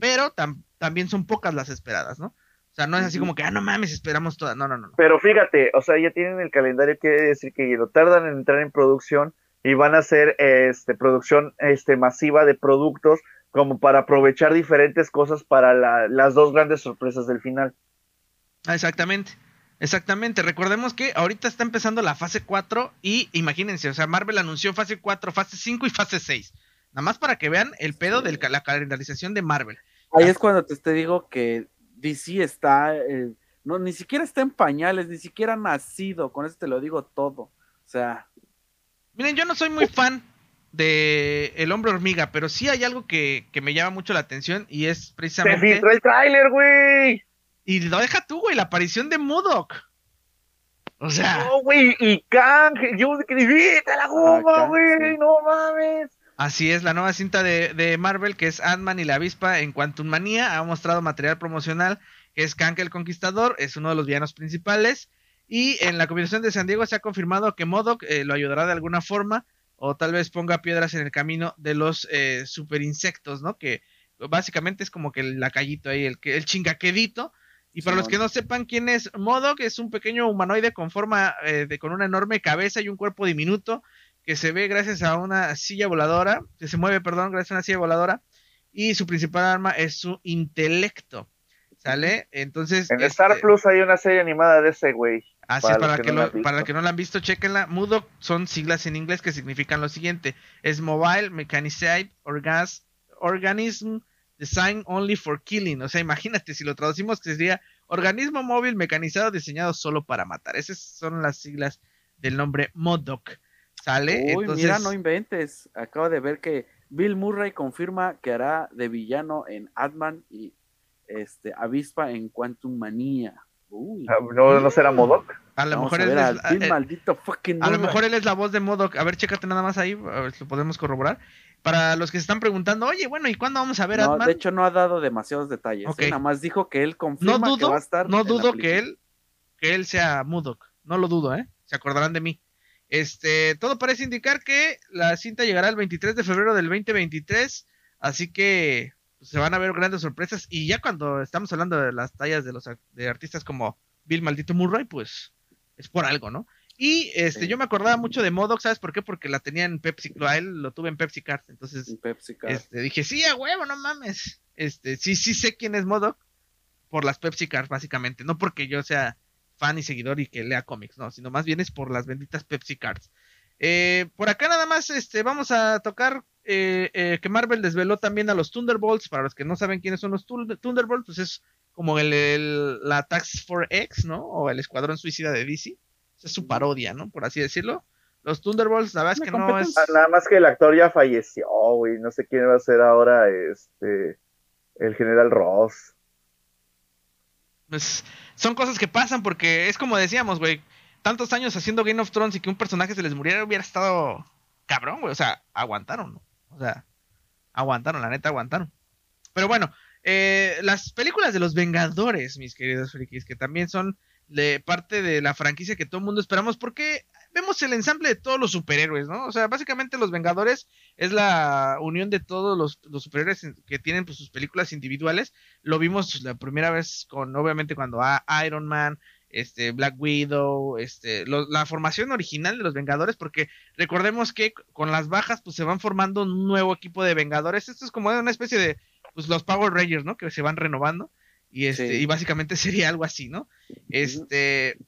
Speaker 1: pero tam- también son pocas las esperadas, ¿no? O sea, no es así como que, ah, no mames, esperamos todas. No, no, no. no.
Speaker 2: Pero fíjate, o sea, ya tienen el calendario, quiere decir que lo tardan en entrar en producción y van a hacer este producción este masiva de productos como para aprovechar diferentes cosas para la- las dos grandes sorpresas del final.
Speaker 1: Ah, Exactamente. Exactamente. Recordemos que ahorita está empezando la fase 4 y imagínense, o sea, Marvel anunció fase 4, fase 5 y fase 6. Nada más para que vean el pedo de la calendarización de Marvel.
Speaker 3: Ahí es cuando te, te digo que DC está, eh, no, ni siquiera está en pañales, ni siquiera ha nacido, con eso te lo digo todo. O sea,
Speaker 1: Miren, yo no soy muy fan de El Hombre Hormiga, pero sí hay algo que, que me llama mucho la atención y es
Speaker 2: Se
Speaker 1: precisamente...
Speaker 2: filtró el tráiler, güey.
Speaker 1: Y lo deja tú, güey, la aparición de Modok. O sea...
Speaker 2: No, güey, y Kang, yo que vete a la goma,
Speaker 3: Kang,
Speaker 2: güey,
Speaker 3: sí.
Speaker 2: no mames.
Speaker 1: Así es, la nueva cinta de, de Marvel, que es Ant-Man y la avispa en Quantum Manía, ha mostrado material promocional que es Kank el Conquistador, es uno de los villanos principales. Y en la combinación de San Diego se ha confirmado que Modoc eh, lo ayudará de alguna forma, o tal vez ponga piedras en el camino de los eh, super insectos, ¿no? Que básicamente es como que el lacayito ahí, el, el chingaquedito. Y para los que no sepan quién es Modoc, es un pequeño humanoide con forma eh, de con una enorme cabeza y un cuerpo diminuto que se ve gracias a una silla voladora, que se mueve, perdón, gracias a una silla voladora, y su principal arma es su intelecto. ¿Sale? Entonces.
Speaker 2: En Star este Plus hay una serie animada de ese güey.
Speaker 1: Así para, es, para, que, no para que no la han visto, chequenla. MUDOC son siglas en inglés que significan lo siguiente: es Mobile Mechanized Orgas, Organism Designed Only for Killing. O sea, imagínate si lo traducimos que sería organismo móvil mecanizado diseñado solo para matar. Esas son las siglas del nombre MODOK. ¿Sale?
Speaker 3: Uy, mira, no inventes. Acabo de ver que Bill Murray confirma que hará de villano en Ant-Man y este, Avispa en Quantum Manía.
Speaker 2: Ah, ¿No, ¿No será Modoc?
Speaker 1: A lo mejor él es, eh, maldito a lo mejor él es la voz de Modoc. A ver, chécate nada más ahí, a ver si lo podemos corroborar. Para los que se están preguntando, oye, bueno, ¿y cuándo vamos a ver
Speaker 3: no, De hecho, no ha dado demasiados detalles. ¿eh? Nada más dijo que él confirma no dudo, que va a estar.
Speaker 1: No dudo que él, que él sea Modoc. No lo dudo, ¿eh? Se acordarán de mí. Este, todo parece indicar que la cinta llegará el 23 de febrero del 2023. Así que pues, se van a ver grandes sorpresas. Y ya cuando estamos hablando de las tallas de los de artistas como Bill Maldito Murray, pues es por algo, ¿no? Y este, yo me acordaba mucho de Modoc, ¿sabes por qué? Porque la tenía en Pepsi, a él lo tuve en Pepsi Card, entonces Este, dije, sí, a huevo, no mames. Este, sí, sí sé quién es Modoc por las Pepsi Cards, básicamente, no porque yo sea fan y seguidor y que lea cómics, no, sino más bien es por las benditas Pepsi Cards. Eh, por acá nada más este, vamos a tocar eh, eh, que Marvel desveló también a los Thunderbolts. Para los que no saben quiénes son los Thunderbolts, pues es como el, la Tax for X, ¿no? O el Escuadrón Suicida de DC. es su parodia, ¿no? Por así decirlo. Los Thunderbolts, la verdad es que no es.
Speaker 2: Ah, nada más que el actor ya falleció, güey. No sé quién va a ser ahora este. El general Ross.
Speaker 1: Pues son cosas que pasan porque es como decíamos, güey. Tantos años haciendo Game of Thrones y que un personaje se les muriera hubiera estado cabrón, güey. O sea, aguantaron, ¿no? O sea, aguantaron, la neta aguantaron. Pero bueno, eh, las películas de los Vengadores, mis queridos frikis, que también son de parte de la franquicia que todo el mundo esperamos, porque vemos el ensamble de todos los superhéroes, ¿no? O sea, básicamente los Vengadores es la unión de todos los, superhéroes que tienen pues, sus películas individuales. Lo vimos la primera vez con, obviamente, cuando a Iron Man, este Black Widow, este la formación original de los Vengadores, porque recordemos que con las bajas pues se van formando un nuevo equipo de Vengadores. Esto es como una especie de pues los Power Rangers, ¿no? Que se van renovando y este y básicamente sería algo así, ¿no? Este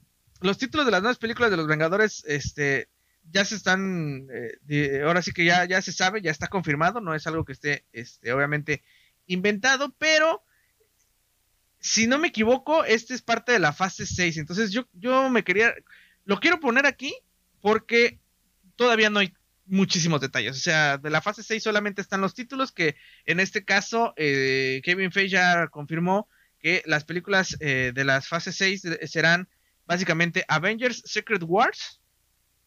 Speaker 1: los títulos de las nuevas películas de los Vengadores este ya se están eh, ahora sí que ya ya se sabe, ya está confirmado, no es algo que esté este obviamente inventado, pero si no me equivoco, este es parte de la fase 6. Entonces yo, yo me quería, lo quiero poner aquí porque todavía no hay muchísimos detalles. O sea, de la fase 6 solamente están los títulos que en este caso eh, Kevin Feige ya confirmó que las películas eh, de las fases 6 serán básicamente Avengers Secret Wars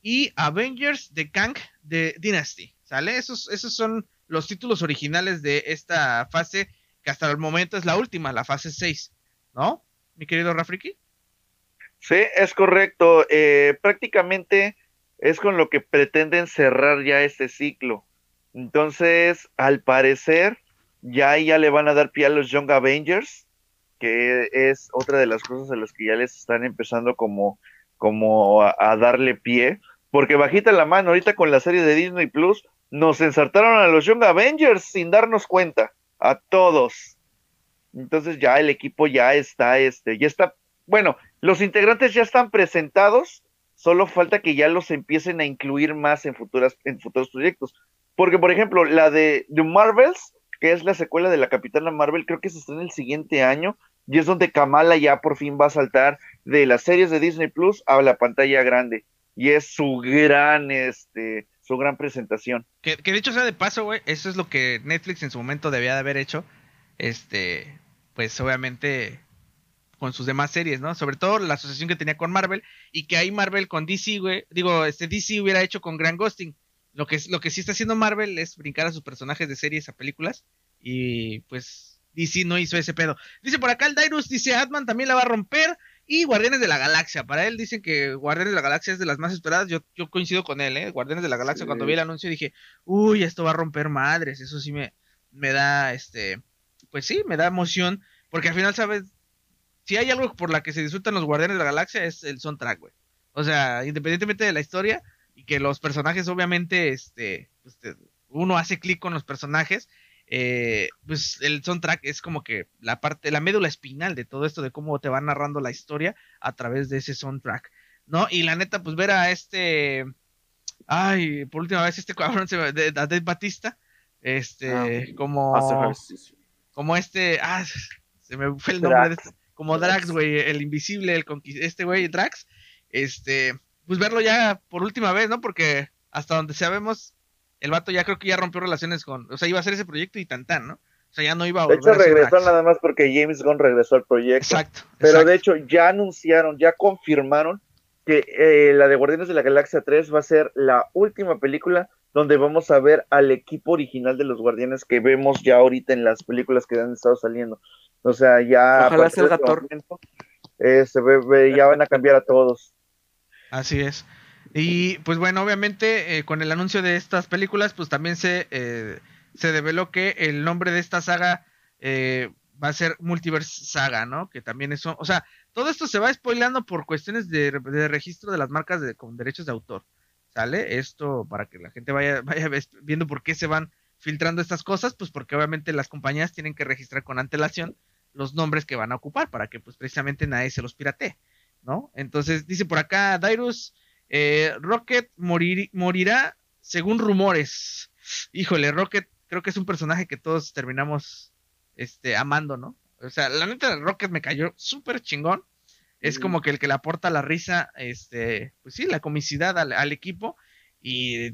Speaker 1: y Avengers The Kang de Dynasty. ¿Sale? Esos, esos son los títulos originales de esta fase que hasta el momento es la última, la fase 6, ¿no? Mi querido Rafriki.
Speaker 2: Sí, es correcto. Eh, prácticamente es con lo que pretenden cerrar ya este ciclo. Entonces, al parecer, ya ya le van a dar pie a los Young Avengers, que es otra de las cosas a las que ya les están empezando como, como a, a darle pie. Porque bajita la mano, ahorita con la serie de Disney Plus, nos ensartaron a los Young Avengers sin darnos cuenta a todos. Entonces ya el equipo ya está, este, ya está, bueno, los integrantes ya están presentados, solo falta que ya los empiecen a incluir más en futuras, en futuros proyectos. Porque, por ejemplo, la de The Marvels, que es la secuela de la Capitana Marvel, creo que se está en el siguiente año, y es donde Kamala ya por fin va a saltar de las series de Disney Plus a la pantalla grande. Y es su gran, este, su gran presentación.
Speaker 1: Que, que dicho sea de paso, güey, eso es lo que Netflix en su momento debía de haber hecho. Este, pues obviamente con sus demás series, ¿no? Sobre todo la asociación que tenía con Marvel y que ahí Marvel con DC, güey, digo, este DC hubiera hecho con Grand Ghosting. Lo que, lo que sí está haciendo Marvel es brincar a sus personajes de series a películas. Y pues DC no hizo ese pedo. Dice por acá el Dyrus, dice Atman también la va a romper. Y Guardianes de la Galaxia. Para él dicen que Guardianes de la Galaxia es de las más esperadas. Yo, yo coincido con él, ¿eh? Guardianes de la Galaxia, cuando vi el anuncio dije, uy, esto va a romper madres. Eso sí me, me da, este, pues sí, me da emoción. Porque al final, ¿sabes? Si hay algo por la que se disfrutan los Guardianes de la Galaxia es el soundtrack, güey. O sea, independientemente de la historia y que los personajes, obviamente, este, pues, uno hace clic con los personajes eh, pues el soundtrack es como que la parte, la médula espinal de todo esto, de cómo te va narrando la historia a través de ese soundtrack, ¿no? Y la neta, pues ver a este, ay, por última vez este cabrón se de Dave Batista, este, ah, como, como este, ah, se me fue el nombre de este, como Drax, güey, el invisible, el este güey, Drax, este, pues verlo ya por última vez, ¿no? Porque hasta donde sabemos, el vato ya creo que ya rompió relaciones con, o sea, iba a hacer ese proyecto y tan tan, ¿no? O sea, ya no iba a
Speaker 2: volver De hecho, regresó nada más porque James Gunn regresó al proyecto. Exacto. Pero de hecho, ya anunciaron, ya confirmaron que eh, la de Guardianes de la Galaxia 3 va a ser la última película donde vamos a ver al equipo original de los Guardianes que vemos ya ahorita en las películas que han estado saliendo. O sea, ya.
Speaker 3: Ojalá sea el
Speaker 2: este se ve, ya van a cambiar a todos.
Speaker 1: Así es. Y pues bueno, obviamente eh, con el anuncio de estas películas, pues también se, eh, se develó que el nombre de esta saga eh, va a ser Multiverse Saga, ¿no? Que también es, o sea, todo esto se va spoilando por cuestiones de, registro de las marcas de, con derechos de autor, ¿sale? Esto para que la gente vaya, vaya viendo por qué se van filtrando estas cosas, pues porque obviamente las compañías tienen que registrar con antelación los nombres que van a ocupar para que pues precisamente nadie se los piratee, ¿no? Entonces dice por acá Dairus eh, Rocket morirá según rumores. Híjole, Rocket creo que es un personaje que todos terminamos este, amando, ¿no? O sea, la neta, Rocket me cayó súper chingón. Es como que el que le aporta la risa, este, pues sí, la comicidad al, equipo. Y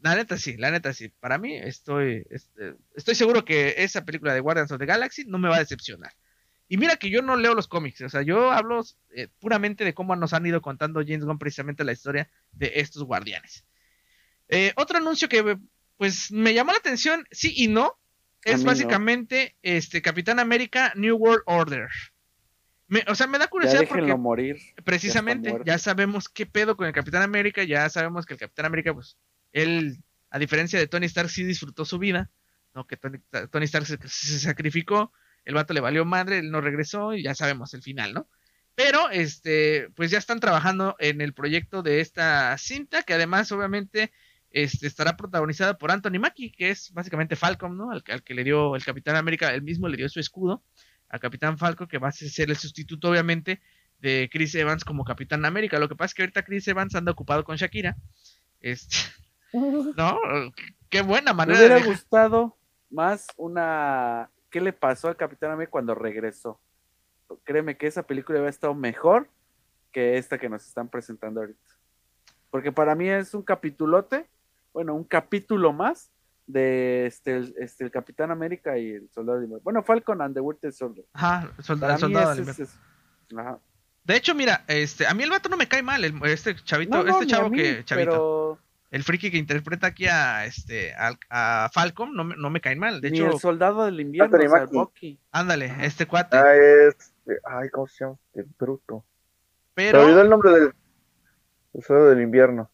Speaker 1: la neta sí, la neta sí. Para mí estoy, este, estoy seguro que esa película de Guardians of the Galaxy no me va a decepcionar. Y mira que yo no leo los cómics, o sea, yo hablo eh, puramente de cómo nos han ido contando James Gunn precisamente la historia de estos guardianes. Eh, otro anuncio que pues me llamó la atención, sí y no, es básicamente este Capitán América New World Order. o sea, me da curiosidad porque
Speaker 3: morir.
Speaker 1: precisamente ya, sabemos qué pedo con el Capitán América, ya sabemos que el Capitán América, pues, él, a diferencia de Tony Stark, sí disfrutó su vida, ¿no? Que Tony, Tony Stark se sacrificó, el vato le valió madre, él no regresó y ya sabemos el final, ¿no? Pero, este, pues ya están trabajando en el proyecto de esta cinta, que además, obviamente, este, estará protagonizada por Anthony Mackie, que es básicamente Falcon, ¿no? Al, que le dio el Capitán América, él mismo le dio su escudo a Capitán Falcon, que va a ser el sustituto, obviamente, de Chris Evans como Capitán América. Lo que pasa es que ahorita Chris Evans anda ocupado con Shakira. Este, ¿no? Qué buena manera.
Speaker 3: Me hubiera gustado más una qué le pasó al Capitán América cuando regresó. Créeme que esa película había estado mejor que esta que nos están presentando ahorita. Porque para mí es un capitulote, bueno, un capítulo más de este, este el Capitán América y el Soldado de Bueno, Falcon and the Winter Soldier.
Speaker 1: Ajá, el soldado, de Ajá. De hecho, mira, este, a mí el vato no me cae mal, este chavito, este chavo que, chavito el friki que interpreta aquí a este a, Falcon no, no, me caen mal. De hecho,
Speaker 3: el soldado del invierno,
Speaker 1: Ándale, este cuate.
Speaker 2: Ah, ay, ¿cómo se llama? El bruto. Pero. olvidó el nombre del el soldado del invierno.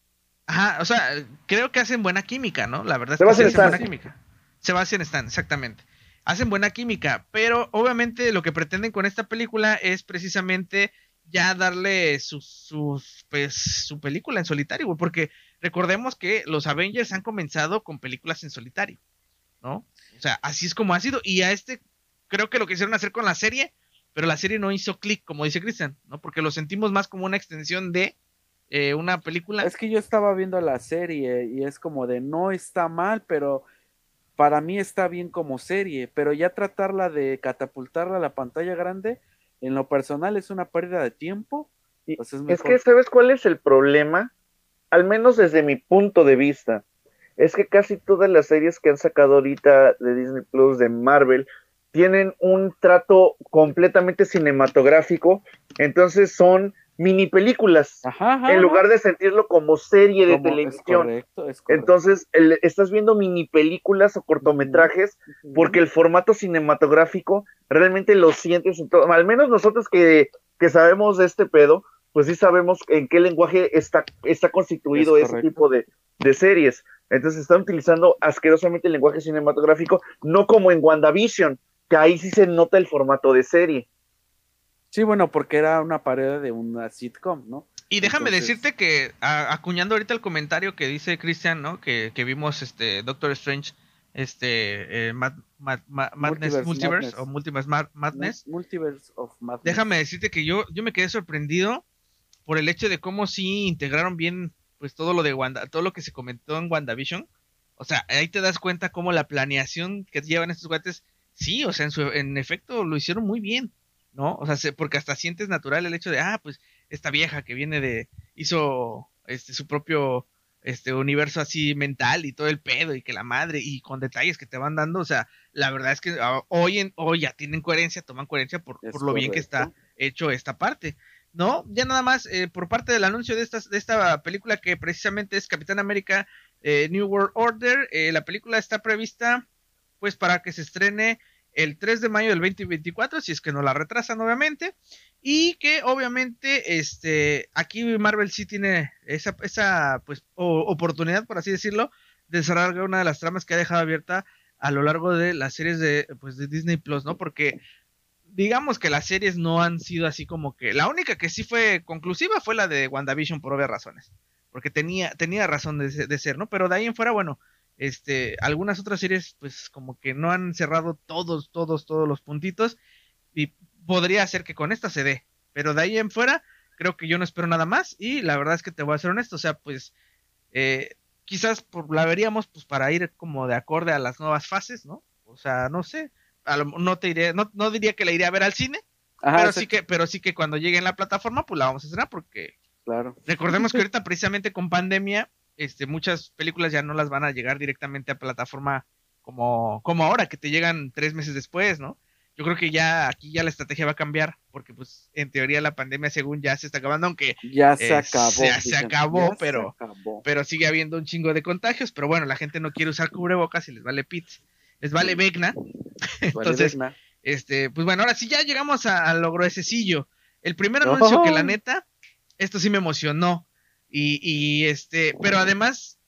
Speaker 1: Ajá, o sea, creo que hacen buena química, ¿no? La verdad es que hacen buena química. Sebastián Stan, exactamente. Hacen buena química, pero obviamente lo que pretenden con esta película es precisamente ya darle su, pues, su película en solitario, porque recordemos que los Avengers han comenzado con películas en solitario, ¿no? O sea, así es como ha sido, y a este creo que lo quisieron hacer con la serie, pero la serie no hizo clic, como dice Cristian, ¿no? Porque lo sentimos más como una extensión de eh, una película.
Speaker 3: Es que yo estaba viendo la serie y es como de no está mal, pero para mí está bien como serie, pero ya tratarla de catapultarla a la pantalla grande, en lo personal es una pérdida de tiempo.
Speaker 2: Pues es, que, ¿sabes cuál es el problema? Al menos desde mi punto de vista. Es que casi todas las series que han sacado ahorita de Disney Plus, de Marvel, tienen un trato completamente cinematográfico. Entonces son mini películas en lugar de sentirlo como serie de televisión. Entonces, estás viendo mini películas o cortometrajes porque el formato cinematográfico realmente lo sientes en todo. Al menos nosotros que, que sabemos de este pedo, pues sí sabemos en qué lenguaje está, está constituido ese tipo de, de series. Entonces están utilizando asquerosamente el lenguaje cinematográfico, no como en WandaVision, que ahí sí se nota el formato de serie.
Speaker 3: Sí, bueno, porque era una pared de una sitcom, ¿no?
Speaker 1: Y déjame decirte que, acuñando ahorita el comentario que dice Christian, ¿no? Que, vimos este Doctor Strange, este eh, Madness Multiverse, o Multiverse Madness.
Speaker 3: Multiverse of Madness.
Speaker 1: Déjame decirte que yo, yo me quedé sorprendido por el hecho de cómo sí integraron bien pues todo lo de Wanda, todo lo que se comentó en WandaVision. O sea, ahí te das cuenta cómo la planeación que llevan estos guantes, sí, o sea, en, su, en efecto lo hicieron muy bien. ¿no? O sea, porque hasta sientes natural el hecho de, ah, pues esta vieja que viene de, hizo este su propio este universo así mental y todo el pedo y que la madre y con detalles que te van dando, o sea, la verdad es que ah, hoy en hoy ya tienen coherencia, toman coherencia por, por lo bien que está hecho esta parte. ¿No? Ya nada más, eh, por parte del anuncio de, estas, de esta película que precisamente es Capitán América eh, New World Order, eh, la película está prevista pues para que se estrene el 3 de mayo del 2024, si es que no la retrasan obviamente, y que obviamente este aquí Marvel sí tiene esa, esa pues oportunidad, por así decirlo, de cerrar una de las tramas que ha dejado abierta a lo largo de las series de, pues, de Disney Plus, ¿no? Porque digamos que las series no han sido así como que la única que sí fue conclusiva fue la de WandaVision por obvias razones, porque tenía tenía razón de, de ser, ¿no? Pero de ahí en fuera, bueno, este, algunas otras series, pues como que no han cerrado todos, todos, todos los puntitos. Y podría ser que con esta se dé. Pero de ahí en fuera, creo que yo no espero nada más. Y la verdad es que te voy a ser honesto. O sea, pues eh, quizás por, la veríamos pues para ir como de acorde a las nuevas fases, ¿no? O sea, no sé. No te iré, no, no diría que la iría a ver al cine. pero sí que, pero sí que cuando llegue en la plataforma, pues la vamos a estrenar porque
Speaker 3: claro.
Speaker 1: recordemos que ahorita precisamente con pandemia, este, muchas películas ya no las van a llegar directamente a plataforma como, como ahora, que te llegan tres meses después, ¿no? Yo creo que ya aquí ya la estrategia va a cambiar, porque pues en teoría la pandemia según ya se está acabando, aunque
Speaker 3: ya se acabó,
Speaker 1: se, acabó, pero, pero sigue habiendo un chingo de contagios, pero bueno, la gente no quiere usar cubrebocas y les vale pits, les vale vegna. Entonces, este, pues bueno, ahora sí ya llegamos a, lo gruesecillo. El primer anuncio que la neta, esto sí me emocionó. Y, este, pero además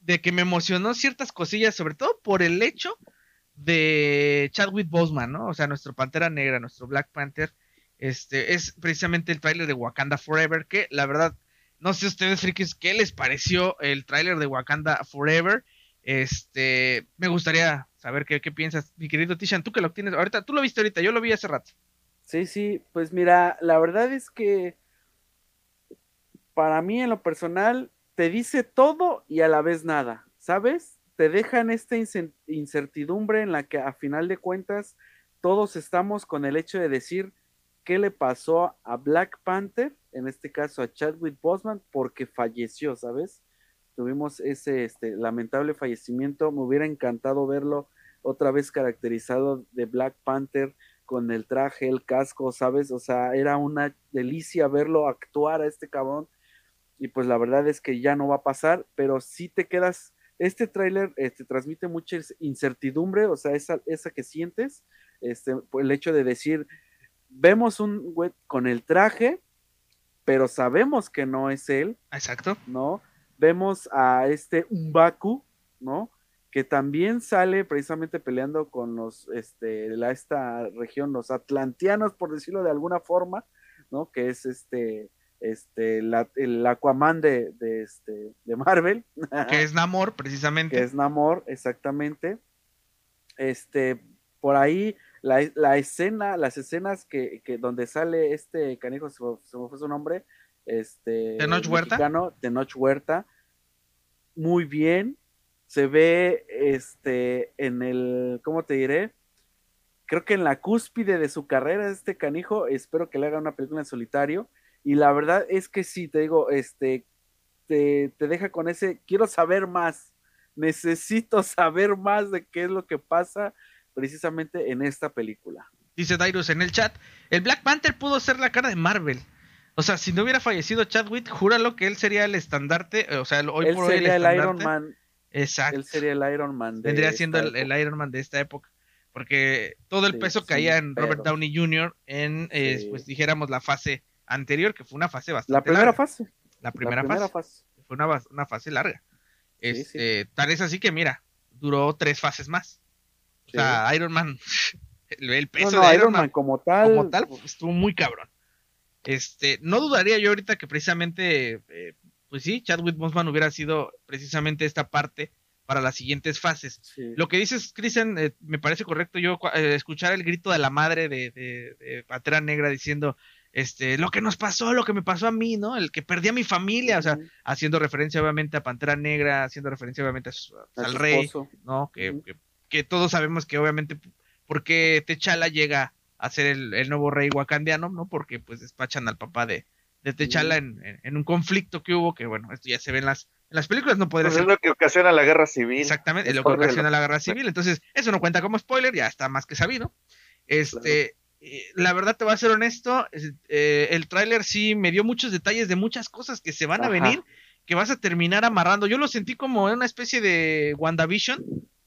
Speaker 1: de que me emocionó ciertas cosillas, sobre todo por el hecho de Chadwick Boseman, ¿no? O sea, nuestro Pantera Negra, nuestro Black Panther, este, es precisamente el tráiler de Wakanda Forever, que la verdad, no sé ustedes, frikis, ¿qué les pareció el tráiler de Wakanda Forever? Este, me gustaría saber qué, qué piensas, mi querido Tishan, tú que lo tienes ahorita, tú lo viste ahorita, yo lo vi hace rato.
Speaker 3: Sí, sí, pues mira, la verdad es que para mí en lo personal, te dice todo y a la vez nada, ¿sabes? Te deja en esta incertidumbre en la que a final de cuentas todos estamos con el hecho de decir qué le pasó a Black Panther, en este caso a Chadwick Boseman, porque falleció, ¿sabes? Tuvimos ese este, lamentable fallecimiento, me hubiera encantado verlo otra vez caracterizado de Black Panther con el traje, el casco, ¿sabes? O sea, era una delicia verlo actuar a este cabrón y pues la verdad es que ya no va a pasar, pero si te quedas, este tráiler este, transmite mucha incertidumbre, o sea, esa, esa que sientes, este, el hecho de decir, vemos un güey con el traje, pero sabemos que no es él.
Speaker 1: Exacto.
Speaker 3: ¿No? Vemos a este Umbaku, ¿no? Que también sale precisamente peleando con los, este, la, esta región, los atlanteanos, por decirlo de alguna forma, ¿no? Que es este, este, el Aquaman de, de, este, de Marvel.
Speaker 1: Que es Namor, precisamente.
Speaker 3: Que es Namor, exactamente. Este, por ahí, la, la escena, las escenas que, que, donde sale este canijo, se, me fue su nombre, este.
Speaker 1: Tenoch Huerta.
Speaker 3: Tenoch Huerta. Muy bien. Se ve, este, en el, ¿cómo te diré? Creo que en la cúspide de su carrera, este canijo, espero que le haga una película en solitario y la verdad es que sí, te digo, este, te, deja con ese, quiero saber más, necesito saber más de qué es lo que pasa precisamente en esta película.
Speaker 1: Dice Dairos en el chat, el Black Panther pudo ser la cara de Marvel. O sea, si no hubiera fallecido Chadwick, júralo que él sería el estandarte, o sea, hoy
Speaker 3: él
Speaker 1: por hoy el
Speaker 3: sería el. Iron Man.
Speaker 1: Exacto.
Speaker 3: Él sería el Iron Man. De
Speaker 1: Vendría siendo el, el Iron Man de esta época. Porque todo el
Speaker 3: Sí,
Speaker 1: peso caía en Robert. Downey Jr. en, eh,
Speaker 3: Sí.
Speaker 1: pues dijéramos, la fase anterior, que fue una fase bastante
Speaker 3: La primera
Speaker 1: larga.
Speaker 3: fase.
Speaker 1: La primera,
Speaker 3: la primera
Speaker 1: fase.
Speaker 3: fase.
Speaker 1: Fue una, una fase larga.
Speaker 3: Sí,
Speaker 1: Este, Tal es así que, mira, duró tres fases más. O sea, Iron Man, el, peso
Speaker 3: no,
Speaker 1: de
Speaker 3: Iron Man como tal.
Speaker 1: como tal estuvo muy cabrón. Este, no dudaría yo ahorita que precisamente, eh, pues sí, Chadwick Boseman hubiera sido precisamente esta parte para las siguientes fases.
Speaker 3: sí.
Speaker 1: Lo que dices, Cristian, eh, me parece correcto yo eh, escuchar el grito de la madre de, de, de Pantera Negra diciendo, este, lo que nos pasó, lo que me pasó a mí, ¿no? El que perdí a mi familia, o sea, haciendo referencia obviamente a Pantera Negra, haciendo referencia obviamente a su-
Speaker 3: A
Speaker 1: al rey,
Speaker 3: esposo.
Speaker 1: ¿no? Que,
Speaker 3: Ujú.
Speaker 1: que, que todos sabemos que obviamente porque T'Challa llega a ser el, el nuevo rey wakandiano, ¿no? Porque pues despachan al papá de, de T'Challa en, en- en un conflicto que hubo, que bueno, esto ya se ve en las, en las películas, no podría
Speaker 2: Pues es
Speaker 1: ser
Speaker 2: lo que ocasiona la guerra civil.
Speaker 1: exactamente
Speaker 2: Es
Speaker 1: lo que ocasiona la guerra civil, entonces eso no cuenta como spoiler, ya está más que sabido. Este, eh, la verdad te voy a ser honesto, es- eh, el tráiler sí me dio muchos detalles de muchas cosas que se van a venir, que vas a terminar amarrando. Yo lo sentí como una especie de WandaVision,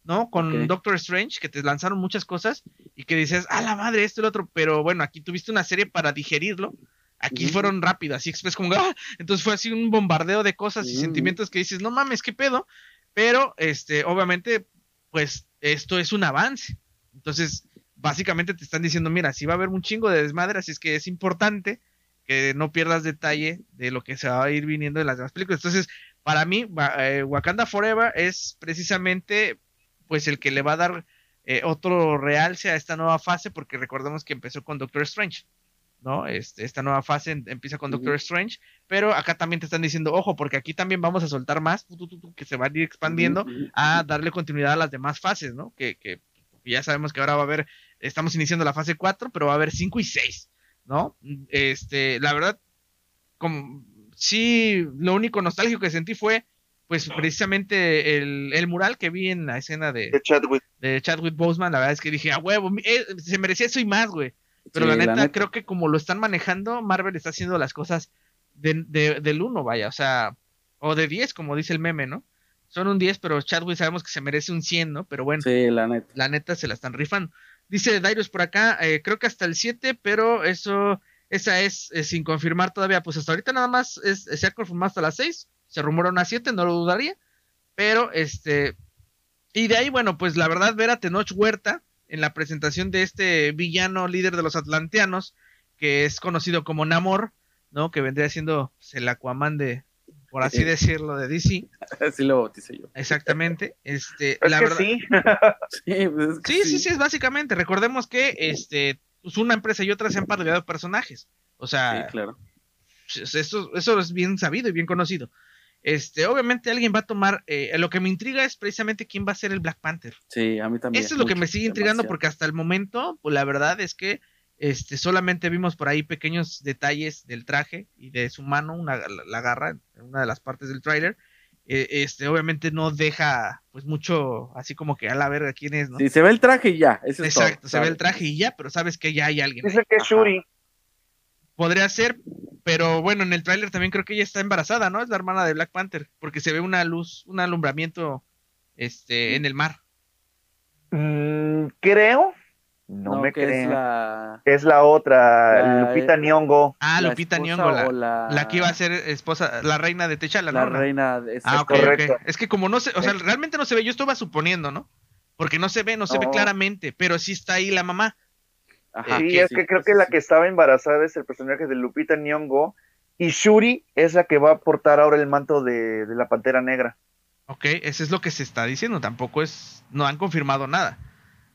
Speaker 1: ¿no? Con. Doctor Strange, que te lanzaron muchas cosas y que dices, ah, la madre, esto y lo otro, pero bueno, aquí tuviste una serie para digerirlo. Aquí fueron rápido, así express como, ¡ah! entonces fue así un bombardeo de cosas y
Speaker 3: Ujú.
Speaker 1: sentimientos que dices, no mames, qué pedo, pero este, obviamente, pues esto es un avance. Entonces, básicamente te están diciendo, mira, si va a haber un chingo de desmadre, así es que es importante que no pierdas detalle de lo que se va a ir viniendo en las demás películas. Entonces, para mí, eh, Wakanda Forever es precisamente pues el que le va a dar eh, otro realce a esta nueva fase, porque recordemos que empezó con Doctor Strange, ¿no? Este, esta nueva fase en- empieza con Doctor. Strange, pero acá también te están diciendo, ojo, porque aquí también vamos a soltar más, tu, tu, tu, tu, que se van a ir expandiendo a darle continuidad a las demás fases, ¿no? Que, que ya sabemos que ahora va a haber, estamos iniciando la fase 4, pero va a haber 5 y 6, ¿no? Este, la verdad, como, sí, lo único nostálgico que sentí fue, pues precisamente el, el mural que vi en la escena de,
Speaker 2: De Chadwick.
Speaker 1: de Chadwick Boseman, la verdad es que dije, a huevo, mi- eh, se merecía eso y más, güey. Pero
Speaker 3: Sí,
Speaker 1: la, neta,
Speaker 3: la neta.
Speaker 1: creo que como lo están manejando, Marvel está haciendo las cosas de, de- del 1, vaya, o sea, o de 10, como dice el meme, ¿no? Son un 10, pero Chadwick sabemos que se merece un 100, ¿no? Pero bueno,
Speaker 3: Sí, la neta.
Speaker 1: la neta se la están rifando. Dice Darius por acá, eh, creo que hasta el 7, pero eso, esa es eh, sin confirmar todavía. Pues hasta ahorita nada más es, se ha confirmado hasta las 6. Se rumora una 7, no lo dudaría. Pero este. Y de ahí, bueno, pues la verdad, ver a Tenoch Huerta en la presentación de este villano líder de los Atlanteanos, que es conocido como Namor, ¿no? Que vendría siendo pues, el Aquaman de, por así
Speaker 3: Sí.
Speaker 1: decirlo, de DC.
Speaker 3: Así lo bauticé yo.
Speaker 1: Exactamente. Este,
Speaker 2: Es
Speaker 1: la
Speaker 2: que
Speaker 1: verdad,
Speaker 2: sí.
Speaker 3: Sí, pues es que
Speaker 1: Sí, sí, sí, es básicamente. Recordemos que este, pues una empresa y otra se han parodiado personajes. O sea,
Speaker 3: Sí, claro.
Speaker 1: pues, eso, eso es bien sabido y bien conocido. Este, obviamente alguien va a tomar. eh, lo que me intriga es precisamente quién va a ser el Black Panther.
Speaker 3: Sí, a mí también.
Speaker 1: Eso es lo que me sigue intrigando
Speaker 3: demasiado.
Speaker 1: porque hasta el momento, pues la verdad es que este, solamente vimos por ahí pequeños detalles del traje y de su mano, una, la, la garra en una de las partes del tráiler. Eh, este, obviamente no deja pues mucho así como que a la verga quién es, ¿no?
Speaker 3: Sí, se ve el traje y ya. Eso es
Speaker 1: Exacto,
Speaker 3: todo,
Speaker 1: se ve el traje y ya, pero sabes que ya hay alguien. ahí.
Speaker 2: Dice que es
Speaker 3: Ajá.
Speaker 1: Podría ser, pero bueno, en el tráiler también creo que ella está embarazada, ¿no? Es la hermana de Black Panther, porque se ve una luz, un alumbramiento este, en el mar.
Speaker 2: Mm, creo. No,
Speaker 3: No,
Speaker 2: me
Speaker 3: que es
Speaker 2: creo.
Speaker 3: la.
Speaker 2: Es la otra,
Speaker 3: La-
Speaker 2: Lupita Nyong'o.
Speaker 1: Ah,
Speaker 3: la
Speaker 1: Lupita Nyong'o, la,
Speaker 3: la,
Speaker 1: la que iba a ser esposa, la reina de T'Challa,
Speaker 3: la
Speaker 1: ¿no?
Speaker 3: reina de
Speaker 1: Ah, ok,
Speaker 2: correcto.
Speaker 1: ok. Es que como no se, o sea, realmente no se ve, yo estaba suponiendo, ¿no? Porque no se ve, no se ve claramente, pero sí está ahí la mamá.
Speaker 3: Ajá,
Speaker 2: sí,
Speaker 1: que
Speaker 2: es que creo que la que estaba embarazada es el personaje de Lupita Nyong'o. Y Shuri es la que va a portar ahora el manto de, de la Pantera Negra.
Speaker 1: Ok, eso es lo que se está diciendo, tampoco es, no han confirmado nada,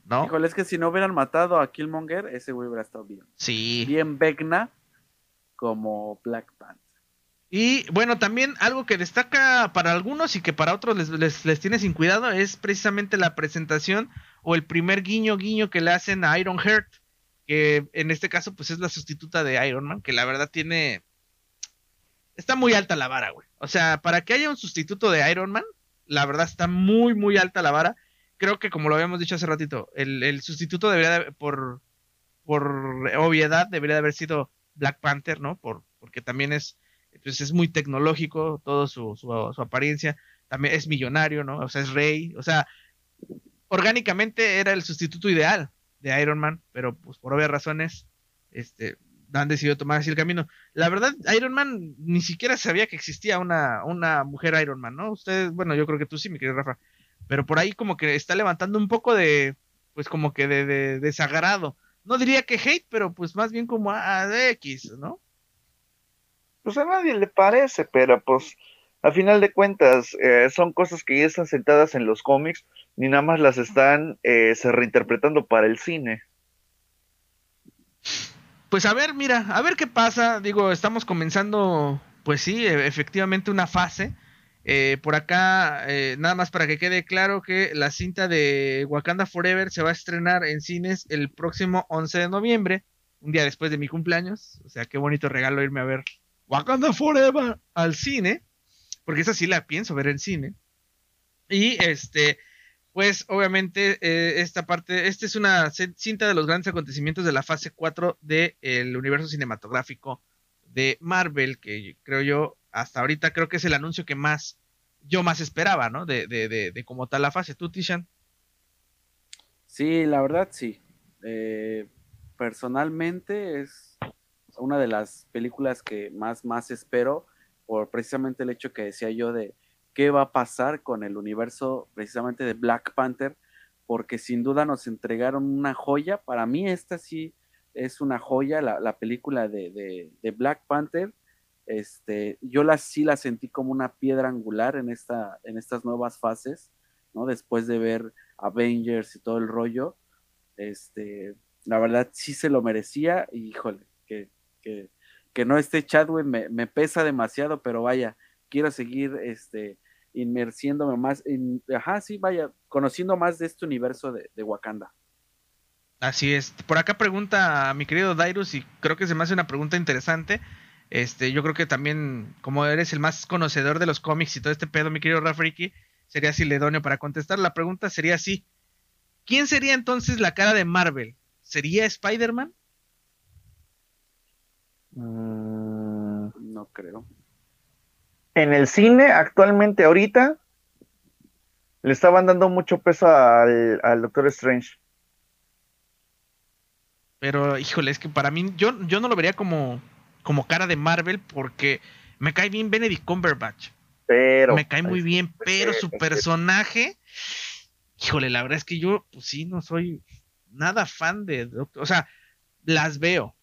Speaker 1: ¿no?
Speaker 3: Híjole, es que si no hubieran matado a Killmonger, ese güey hubiera estado bien.
Speaker 1: Sí.
Speaker 3: Bien Vecna como Black Panther.
Speaker 1: Y bueno, también algo que destaca para algunos y que para otros les, les, les tiene sin cuidado es precisamente la presentación o el primer guiño guiño que le hacen a Iron Heart, que en este caso pues es la sustituta de Iron Man, que la verdad tiene... Está muy alta la vara, güey. O sea, para que haya un sustituto de Iron Man, la verdad está muy, muy alta la vara. Creo que como lo habíamos dicho hace ratito, el, el sustituto debería, de- por, por obviedad, debería de haber sido Black Panther, ¿no? Por, porque también es, pues es muy tecnológico, todo su, su, su apariencia, también es millonario, ¿no? O sea, es rey, o sea, orgánicamente era el sustituto ideal de Iron Man, pero pues por obvias razones, este, han decidido tomar así el camino. La verdad, Iron Man ni siquiera sabía que existía una, una mujer Iron Man, ¿no? Ustedes, bueno, yo creo que tú sí, mi querido Rafa, pero por ahí como que está levantando un poco de, pues como que de, de desagrado. No diría que hate, pero pues más bien como a, de X, ¿no?
Speaker 2: Pues a nadie le parece, pero pues a final de cuentas eh, son cosas que ya están sentadas en los cómics, ni nada más las están eh, se reinterpretando para el cine
Speaker 1: pues a ver, mira, a ver qué pasa. Digo, estamos comenzando, pues sí, e, efectivamente una fase. Eh, por acá, eh, nada más para que quede claro que la cinta de Wakanda Forever se va a estrenar en cines el próximo 11 de noviembre, un día después de mi cumpleaños. O sea, qué bonito regalo irme a ver Wakanda Forever al cine, porque esa sí la pienso ver en cine. Y este, pues obviamente eh, esta parte, esta es una cinta de los grandes acontecimientos de la fase 4 del universo cinematográfico de Marvel, que creo yo, hasta ahorita creo que es el anuncio que más, yo más esperaba, ¿no? De, de, de, de como tal la fase. ¿Tú, Tishan?
Speaker 3: Sí, la verdad sí. Eh, personalmente es una de las películas que más, más espero por precisamente el hecho que decía yo de qué va a pasar con el universo precisamente de Black Panther, porque sin duda nos entregaron una joya. Para mí esta sí es una joya, la, película de, Black Panther. Este, yo la, sí la sentí como una piedra angular en, esta, en estas nuevas fases, ¿no? Después de ver Avengers y todo el rollo. Este, la verdad sí se lo merecía y híjole, que, que, que no esté Chadwick me, me, pesa demasiado, pero vaya, quiero seguir este, inmersiéndome más, en, ajá, sí, vaya, conociendo más de este universo de, Wakanda.
Speaker 1: Así es. Por acá pregunta a mi querido Dairus y creo que se me hace una pregunta interesante. Este, yo creo que también, como eres el más conocedor de los cómics y todo este pedo, mi querido Rafriki, sería así idóneo para contestar. La pregunta sería así: ¿Quién sería entonces la cara de Marvel? ¿Sería Spider-Man?
Speaker 3: Mm, no creo
Speaker 2: en el cine actualmente ahorita le estaban dando mucho peso al, Doctor Strange.
Speaker 1: Pero, híjole, es que para mí, yo, yo no lo vería como, como cara de Marvel porque me cae bien Benedict Cumberbatch.
Speaker 2: Pero.
Speaker 1: Me cae muy bien, pero su personaje, híjole, la verdad es que yo, pues sí, no soy nada fan de Doctor. O sea, las veo,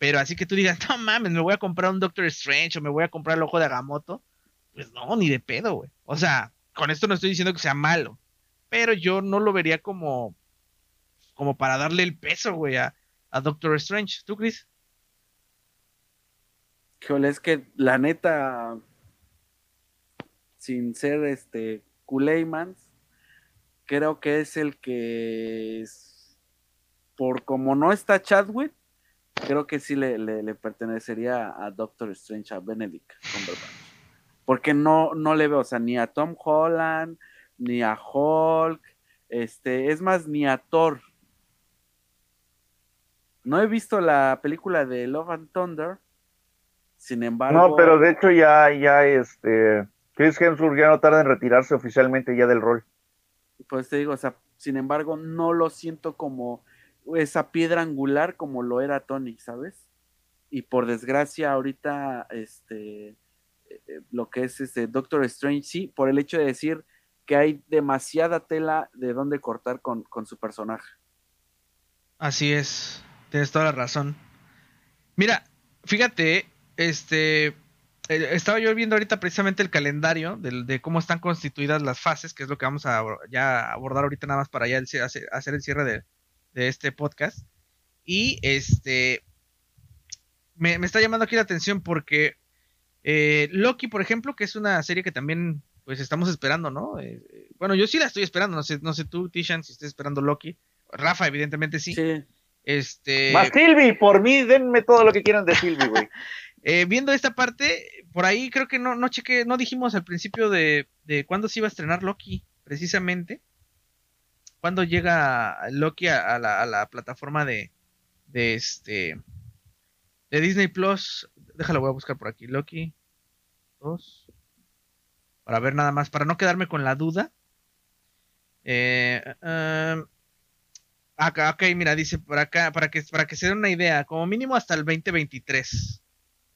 Speaker 1: pero así que tú digas, no mames, me voy a comprar un Doctor Strange o me voy a comprar el ojo de Agamotto. Pues no, ni de pedo, güey. O sea, con esto no estoy diciendo que sea malo. Pero yo no lo vería como. como para darle el peso, güey, a, Doctor Strange. ¿Tú, Chris?
Speaker 3: Híjole, es que la neta. Sin ser este. Kuleymans, creo que es el que. Por como no está Chadwick, creo que sí le, pertenecería a Doctor Strange, a Benedict Porque no, no le veo, o sea, ni a Tom Holland, ni a Hulk, este, es más, ni a Thor. No he visto la película de Love and Thunder, sin embargo.
Speaker 2: No, pero de hecho ya, ya, este, Chris Hemsworth ya no tarda en retirarse oficialmente ya del rol.
Speaker 3: Pues te digo, o sea, sin embargo, no lo siento como esa piedra angular como lo era Tony, ¿sabes? Y por desgracia ahorita este eh, eh, lo que es este Doctor Strange sí, por el hecho de decir que hay demasiada tela de dónde cortar con, su personaje.
Speaker 1: Así es, tienes toda la razón. Mira, fíjate, este eh, estaba yo viendo ahorita precisamente el calendario de, cómo están constituidas las fases, que es lo que vamos a ya abordar ahorita nada más para ya hacer el cierre de, de este podcast. Y este me, está llamando aquí la atención porque eh, Loki, por ejemplo, que es una serie que también pues estamos esperando, ¿no? Eh, eh, bueno, yo sí la estoy esperando, no sé, no sé tú, Tishan, si estás esperando Loki. Rafa, evidentemente sí. Este.
Speaker 2: Más Silvi, por mí, denme todo lo que quieran de Silvi, güey.
Speaker 1: viendo esta parte, por ahí creo que no, no cheque, no dijimos al principio de, de cuándo se iba a estrenar Loki, precisamente cuando llega Loki a, la, plataforma de, de este de Disney Plus. Déjalo, voy a buscar por aquí. Loki 2. Para ver nada más, para no quedarme con la duda. Eh, um, acá, ok, mira, dice por acá, para que, para que se den una idea, como mínimo hasta el 2023,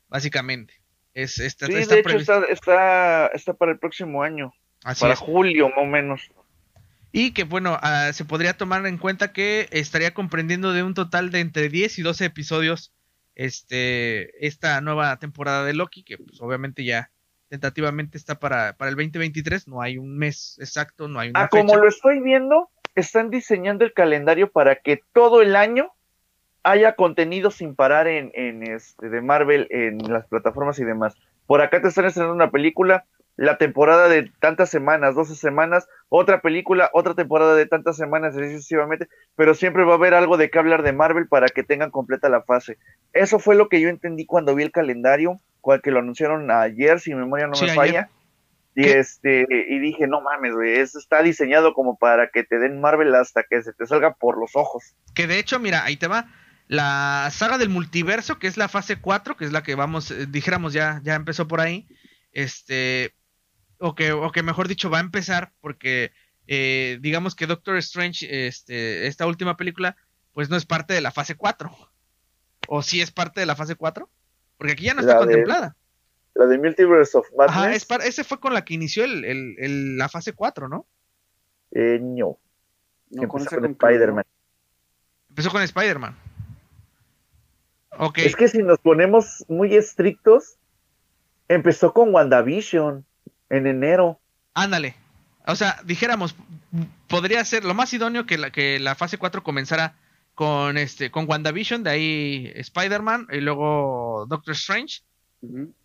Speaker 1: básicamente. Es, está,
Speaker 2: Sí,
Speaker 1: está
Speaker 2: de hecho está, está, está para el próximo año,
Speaker 1: Así
Speaker 2: para
Speaker 1: es.
Speaker 2: julio más o menos.
Speaker 1: Y que bueno, ah, se podría tomar en cuenta que estaría comprendiendo de un total de entre 10 y 12 episodios este esta nueva temporada de Loki, que pues obviamente ya tentativamente está para, para el 2023, no hay un mes exacto, no hay una
Speaker 2: Ah, como lo estoy viendo, están diseñando el calendario para que todo el año haya contenido sin parar en, en este de Marvel en las plataformas y demás. Por acá te están estrenando una película, la temporada de tantas semanas, 12 semanas, otra película, otra temporada de tantas semanas, así sucesivamente, pero siempre va a haber algo de qué hablar de Marvel para que tengan completa la fase. Eso fue lo que yo entendí cuando vi el calendario, cual que lo anunciaron ayer, si mi memoria no
Speaker 1: Sí,
Speaker 2: me
Speaker 1: ayer.
Speaker 2: falla. Y
Speaker 1: ¿Qué?
Speaker 2: este, y dije, no mames, güey, eso está diseñado como para que te den Marvel hasta que se te salga por los ojos.
Speaker 1: Que de hecho, mira, ahí te va. La saga del multiverso, que es la fase 4, que es la que vamos, eh, dijéramos ya, ya empezó por ahí. Este, o que, o que mejor dicho, va a empezar, porque eh, digamos que Doctor Strange, este, esta última película, pues no es parte de la fase 4. O sí es parte de la fase 4, porque aquí ya no está
Speaker 2: La de-
Speaker 1: contemplada.
Speaker 2: La de Multiverse of Madness,
Speaker 1: Ajá, es ese fue con la que inició el, el- el- la fase 4, ¿no?
Speaker 2: eh, no,
Speaker 3: No, con
Speaker 2: empezó con. Spider-Man.
Speaker 1: Empezó con Spider-Man. Ok.
Speaker 2: Es que si nos ponemos muy estrictos, empezó con WandaVision en enero.
Speaker 1: Ándale. O sea, dijéramos, podría ser lo más idóneo que la, que la fase 4 comenzara con este con WandaVision, de ahí Spider-Man y luego Doctor Strange,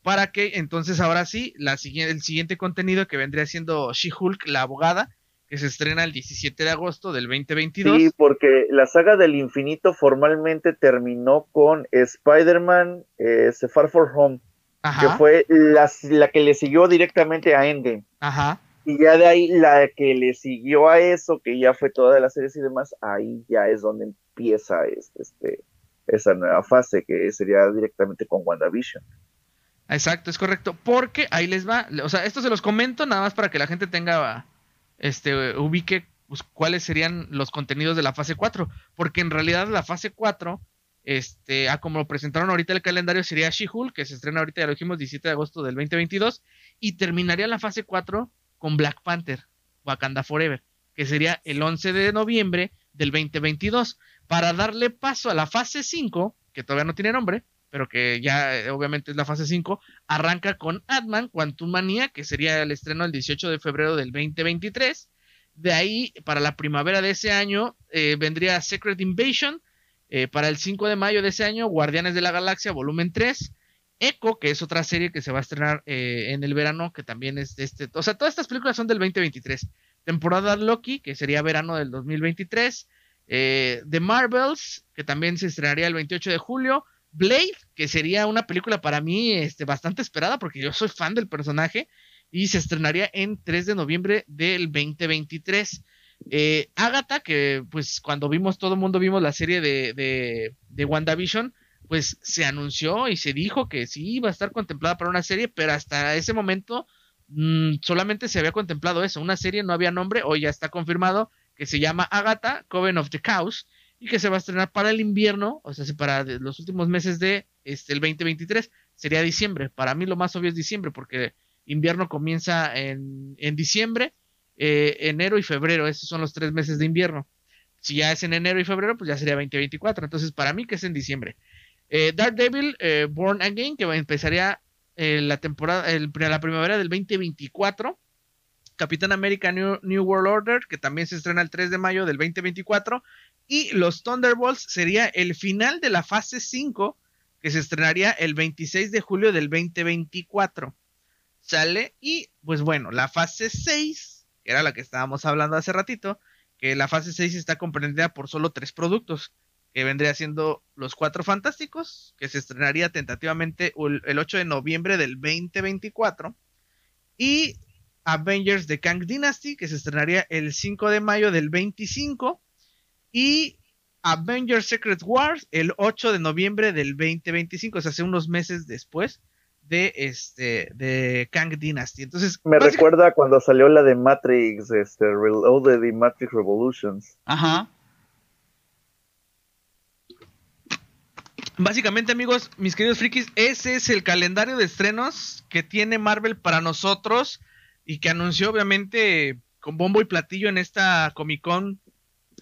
Speaker 1: para que entonces ahora sí, la siguiente, el siguiente contenido que vendría siendo She-Hulk, la abogada, que se estrena el 17 de agosto del 2022.
Speaker 2: Sí, porque la saga del infinito formalmente terminó con Spider-Man eh, Far For Home,
Speaker 1: ajá,
Speaker 2: que fue la, la que le siguió directamente a Endgame.
Speaker 1: ajá.
Speaker 2: Y ya de ahí la que le siguió a eso, que ya fue toda la series y demás, ahí ya es donde empieza este, este, esa nueva fase, que sería directamente con WandaVision.
Speaker 1: Exacto, es correcto. Porque ahí les va. O sea, esto se los comento nada más para que la gente tenga. Este, ubique pues, cuáles serían los contenidos de la fase 4. Porque en realidad la fase 4, este, ah, como lo presentaron ahorita el calendario, sería She-Hulk, que se estrena ahorita, ya lo dijimos, 17 de agosto del 2022. Y terminaría la fase 4 con Black Panther, Wakanda Forever, que sería el 11 de noviembre del 2022. Para darle paso a la fase 5, que todavía no tiene nombre, pero que ya eh, obviamente es la fase 5, arranca con Ant-Man Quantum Manía, que sería el estreno el 18 de febrero del 2023. De ahí, para la primavera de ese año, eh, vendría Secret Invasion. Eh, para el 5 de mayo de ese año, Guardianes de la Galaxia, volumen 3. Echo, que es otra serie que se va a estrenar eh, en el verano, que también es de este. O sea, todas estas películas son del 2023. Temporada Loki, que sería verano del 2023. Eh, The Marvels, que también se estrenaría el 28 de julio. Blade, que sería una película para mí este, bastante esperada, porque yo soy fan del personaje. Y se estrenaría en 3 de noviembre del 2023. Eh, Agatha, que pues cuando vimos, todo el mundo vimos la serie de, de, de WandaVision, pues se anunció y se dijo que sí iba a estar contemplada para una serie, pero hasta ese momento mmm, solamente se había contemplado eso, una serie no había nombre, hoy ya está confirmado que se llama Agatha, Coven of the Cows, y que se va a estrenar para el invierno, o sea, para los últimos meses de este, el 2023, sería diciembre, para mí lo más obvio es diciembre, porque invierno comienza en, en diciembre, eh, enero y febrero, esos son los tres meses de invierno. Si ya es en enero y febrero, pues ya sería 2024. Entonces, para mí que es en diciembre. Eh, Daredevil, eh, Born Again, que empezaría la temporada, la primavera del 2024. Capitán América New, New, World Order, que también se estrena el 3 de mayo del 2024. Y los Thunderbolts sería el final de la fase 5, que se estrenaría el 26 de julio del 2024. Sale. Y pues bueno, la fase 6 que era la que estábamos hablando hace ratito, que la fase 6 está comprendida por solo tres productos, que vendría siendo Los Cuatro Fantásticos, que se estrenaría tentativamente el 8 de noviembre del 2024, y Avengers de Kang Dynasty, que se estrenaría el 5 de mayo del 25, y Avengers Secret Wars el 8 de noviembre del 2025, o sea, hace unos meses después de este de Kang Dynasty. Entonces,
Speaker 2: me recuerda cuando salió la de Matrix, este Reloaded y Matrix Revolutions.
Speaker 1: Ajá. Básicamente, amigos, mis queridos frikis, ese es el calendario de estrenos que tiene Marvel para nosotros y que anunció obviamente con bombo y platillo en esta Comic Con,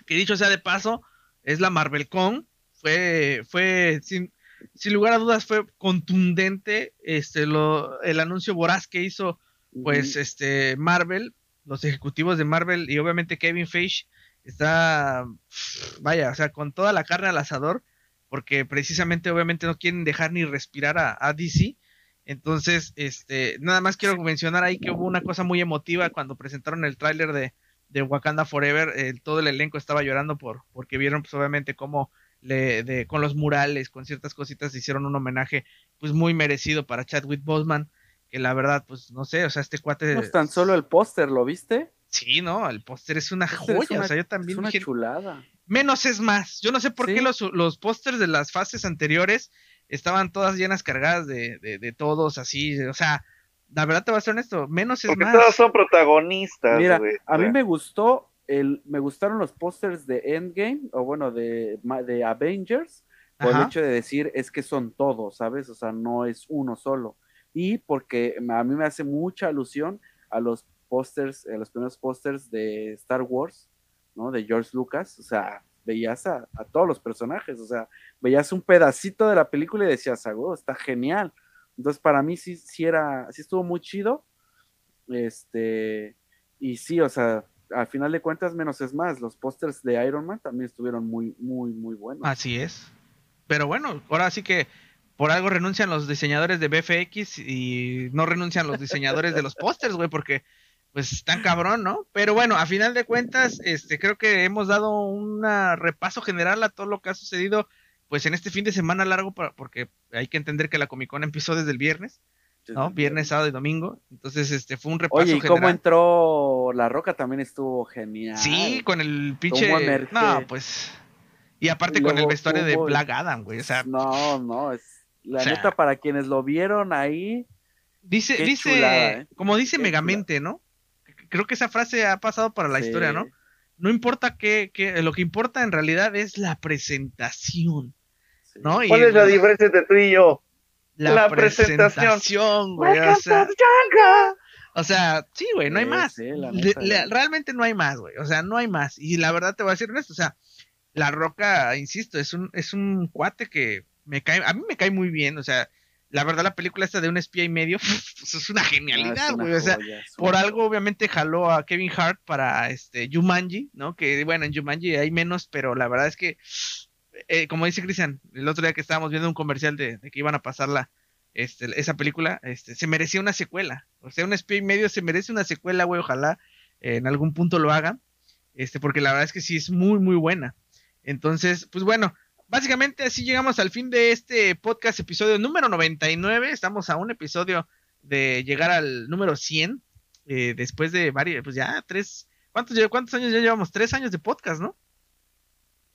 Speaker 1: que dicho sea de paso, es la Marvel Con. Fue, fue sin, sin lugar a dudas, fue contundente este, lo, el anuncio voraz que hizo pues este Marvel, los ejecutivos de Marvel y obviamente Kevin Feige está, vaya, o sea, con toda la carne al asador porque precisamente obviamente no quieren dejar ni respirar a, DC. Entonces, este, nada más quiero mencionar ahí que hubo una cosa muy emotiva cuando presentaron el tráiler de, de, Wakanda Forever, todo el elenco estaba llorando por, porque vieron pues obviamente cómo le, de, con los murales, con ciertas cositas hicieron un homenaje pues muy merecido para Chadwick Boseman, que la verdad pues no sé, o sea, este cuate...
Speaker 3: No es tan solo el póster, ¿lo viste?
Speaker 1: Sí, no, el póster es una joya, o sea, yo también...
Speaker 3: Es una chulada
Speaker 1: menos es más. Yo no sé por qué los, los pósters de las fases anteriores estaban todas llenas cargadas de, de, todos así, o sea, la verdad te voy a ser honesto, menos es
Speaker 2: Porque
Speaker 1: más.
Speaker 2: todos son protagonistas.
Speaker 3: Mira, a mí me gustó, el, me gustaron los pósters de Endgame, o bueno, de, de Avengers, por el hecho de decir es que son todos, ¿sabes? O sea, no es uno solo. Y porque a mí me hace mucha alusión a los pósters, a los primeros pósters de Star Wars, ¿no? De George Lucas, o sea, veías a, todos los personajes, o sea, veías un pedacito de la película y decías, oh, está genial. Entonces, para mí sí, sí era, sí estuvo muy chido. Este, y sí, o sea, al final de cuentas, menos es más. Los pósters de Iron Man también estuvieron muy, muy, muy buenos.
Speaker 1: Así es. Pero bueno, ahora sí que por algo renuncian los diseñadores de BFX y no renuncian los diseñadores de los pósters, güey, porque pues tan cabrón, ¿no? Pero bueno, a final de cuentas, este, creo que hemos dado un repaso general a todo lo que ha sucedido, pues en este fin de semana largo, porque hay que entender que la Comic Con empezó desde el viernes, ¿no? Viernes, sábado y domingo. Entonces, este, fue un repaso
Speaker 3: Oye, ¿y cómo entró La Roca? También estuvo genial.
Speaker 1: Sí, con el pinche... No, pues... Y aparte con el vestuario de Black Adam, güey, o sea...
Speaker 3: No, no, es... La neta, para quienes lo vieron ahí...
Speaker 1: Dice, dice, ¿eh? como dice Megamente, ¿no? creo que esa frase ha pasado para la historia, ¿no? No importa qué, lo que importa en realidad es la presentación, ¿no?
Speaker 2: ¿Cuál es la diferencia entre tú y yo? La, presentación,
Speaker 1: güey. O sea, sí, güey, no hay más. realmente no hay más, güey. O sea, no hay más. Y la verdad te voy a decir esto, o sea, La Roca, insisto, es un, es un cuate que me cae, a mí me cae muy bien, o sea, la verdad la película esta de un espía y medio pues es una genialidad, güey. o sea, por algo obviamente jaló a Kevin Hart para este Jumanji, ¿no? Que bueno, en Jumanji hay menos, pero la verdad es que, eh, como dice Cristian, el otro día que estábamos viendo un comercial de, que iban a pasarla, este, esa película, este, se merecía una secuela. O sea, un espía y medio se merece una secuela, güey. Ojalá en algún punto lo hagan. Este, porque la verdad es que sí es muy, muy buena. Entonces, pues bueno, básicamente así llegamos al fin de este podcast, episodio número 99. Estamos a un episodio de llegar al número 100. Eh, después de varios, pues ya tres. ¿cuántos, ¿Cuántos años ya llevamos? Tres años de podcast, ¿no?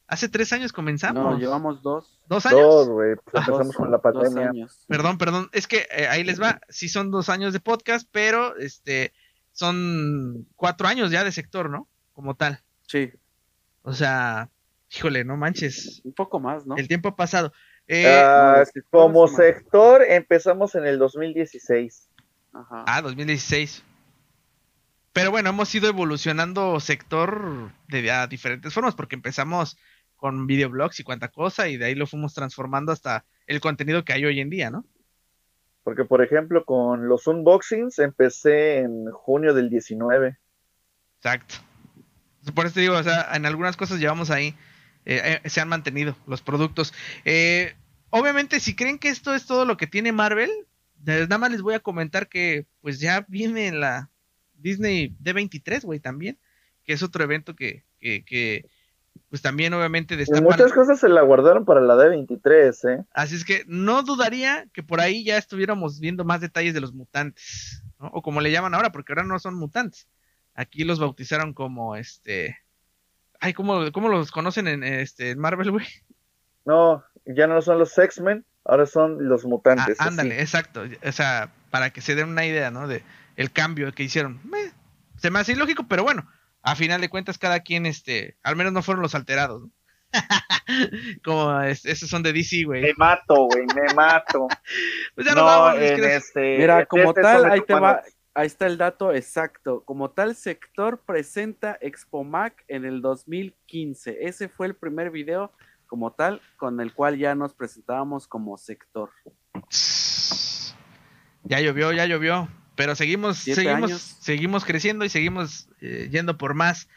Speaker 1: Hace tres años comenzamos.
Speaker 3: No, llevamos dos.
Speaker 1: ¿Dos años?
Speaker 2: Dos, güey. Pues empezamos con la pandemia.
Speaker 1: Perdón, perdón. Es que eh, ahí les va. Sí son dos años de podcast, pero este son cuatro años ya de sector, ¿no? Como tal.
Speaker 3: Sí.
Speaker 1: O sea, Híjole, no manches.
Speaker 3: Un poco más, ¿no?
Speaker 1: El tiempo ha pasado. Eh,
Speaker 2: ah, como sector empezamos en el 2016.
Speaker 1: Ajá. Ah, 2016. Pero bueno, hemos ido evolucionando sector de a diferentes formas, porque empezamos con videoblogs y cuanta cosa, y de ahí lo fuimos transformando hasta el contenido que hay hoy en día, ¿no?
Speaker 2: Porque, por ejemplo, con los unboxings empecé en junio del 19.
Speaker 1: Exacto. Por eso te digo, o sea, en algunas cosas llevamos ahí eh, eh, se han mantenido los productos. Eh, obviamente, si creen que esto es todo lo que tiene Marvel, nada más les voy a comentar que pues ya viene la Disney D23, güey, también, que es otro evento que, que, pues también obviamente
Speaker 2: destapan... Muchas cosas se la guardaron para la D23, ¿eh?
Speaker 1: Así es que no dudaría que por ahí ya estuviéramos viendo más detalles de los mutantes, ¿no? O como le llaman ahora, porque ahora no son mutantes. Aquí los bautizaron como este Ay, ¿cómo, cómo los conocen en, este, Marvel, güey?
Speaker 2: No, ya no son los X-Men, ahora son los mutantes.
Speaker 1: Ah, ándale, exacto. O sea, para que se den una idea, ¿no? De el cambio que hicieron. se me hace ilógico, pero bueno, a final de cuentas cada quien, este, al menos no fueron los alterados, ¿no? Como esos son de DC, güey.
Speaker 2: Me mato, güey, me mato.
Speaker 3: pues ya no, vamos, este, Mira, como este tal, ahí te va, ahí está el dato exacto. Como tal, sector presenta Expo Mac en el 2015. Ese fue el primer video como tal con el cual ya nos presentábamos como sector.
Speaker 1: Ya llovió, ya llovió. Pero seguimos, seguimos, seguimos creciendo y seguimos eh, yendo por más.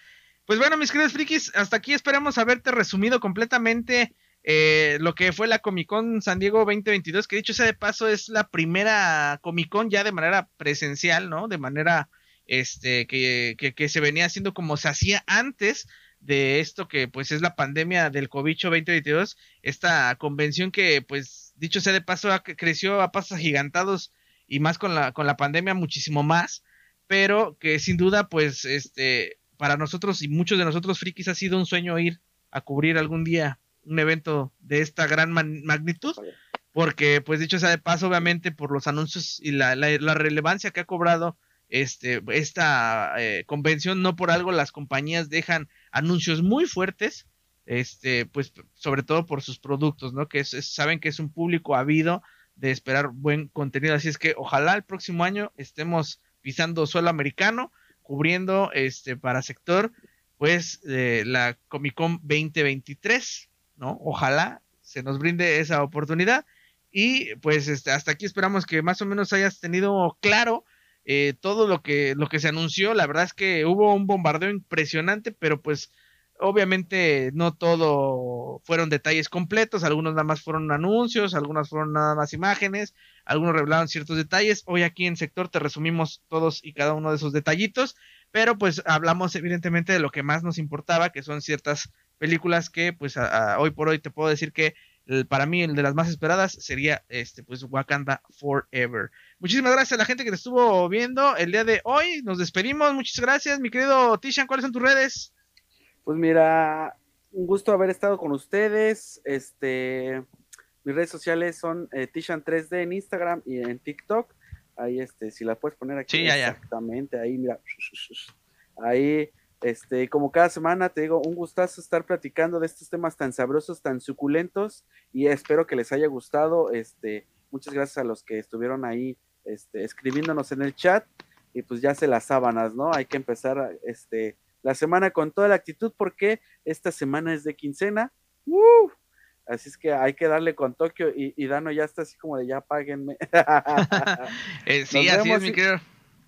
Speaker 1: Pues bueno, mis queridos frikis, hasta aquí esperamos haberte resumido completamente eh, lo que fue la Comic Con San Diego 2022, que dicho sea de paso es la primera Comic Con ya de manera presencial, ¿no? De manera este que, que, se venía haciendo como se hacía antes de esto que pues es la pandemia del COVID 2022, esta convención que pues dicho sea de paso creció a pasos agigantados y más con la con la pandemia muchísimo más, pero que sin duda pues este para nosotros y muchos de nosotros frikis ha sido un sueño ir a cubrir algún día un evento de esta gran magnitud, porque pues dicho sea de paso, obviamente por los anuncios y la, relevancia que ha cobrado este, esta eh, convención, no por algo las compañías dejan anuncios muy fuertes, este, pues sobre todo por sus productos, ¿no? Que saben que es un público habido de esperar buen contenido, así es que ojalá el próximo año estemos pisando suelo americano, cubriendo este para sector pues la Comic Con 2023, ¿no? Ojalá se nos brinde esa oportunidad y pues este, hasta aquí esperamos que más o menos hayas tenido claro eh, todo lo que lo que se anunció. La verdad es que hubo un bombardeo impresionante, pero pues obviamente no todo fueron detalles completos, algunos nada más fueron anuncios, algunos fueron nada más imágenes, algunos revelaron ciertos detalles. Hoy aquí en sector te resumimos todos y cada uno de esos detallitos, pero pues hablamos evidentemente de lo que más nos importaba, que son ciertas películas que pues hoy por hoy te puedo decir que para mí el de las más esperadas sería este pues Wakanda Forever. Muchísimas gracias a la gente que te estuvo viendo el día de hoy. Nos despedimos. Muchas gracias, mi querido Tishan. ¿Cuáles son tus redes?
Speaker 3: Pues mira, un gusto haber estado con ustedes. Este, mis redes sociales son eh, Tishan3D en Instagram y en TikTok. Ahí, este, si la puedes poner aquí.
Speaker 1: Sí,
Speaker 3: exactamente, ahí, mira. Ahí, este, como cada semana, te digo, un gustazo estar platicando de estos temas tan sabrosos, tan suculentos, y espero que les haya gustado. Este, muchas gracias a los que estuvieron ahí, este, escribiéndonos en el chat, y pues ya se las sábanas, ¿no? Hay que empezar, este, la semana con toda la actitud porque esta semana es de quincena. Así es que hay que darle con Tokio y, Dano ya está así como de ya páguenme.
Speaker 1: Eh, sí, así es, mi querido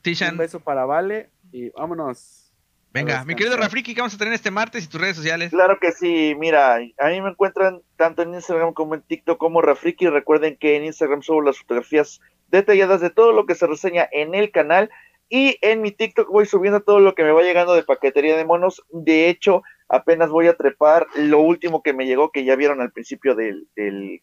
Speaker 3: Tishan. Un beso para Vale y vámonos.
Speaker 1: Venga, mi querido Rafriki, ¿qué vamos a tener este martes y tus redes sociales?
Speaker 2: Claro que sí, mira, a mí me encuentran tanto en Instagram como en TikTok como Rafriki. Recuerden que en Instagram subo las fotografías detalladas de todo lo que se reseña en el canal y en mi TikTok voy subiendo todo lo que me va llegando de paquetería de monos. De hecho, apenas voy a trepar lo último que me llegó, que ya vieron al principio del,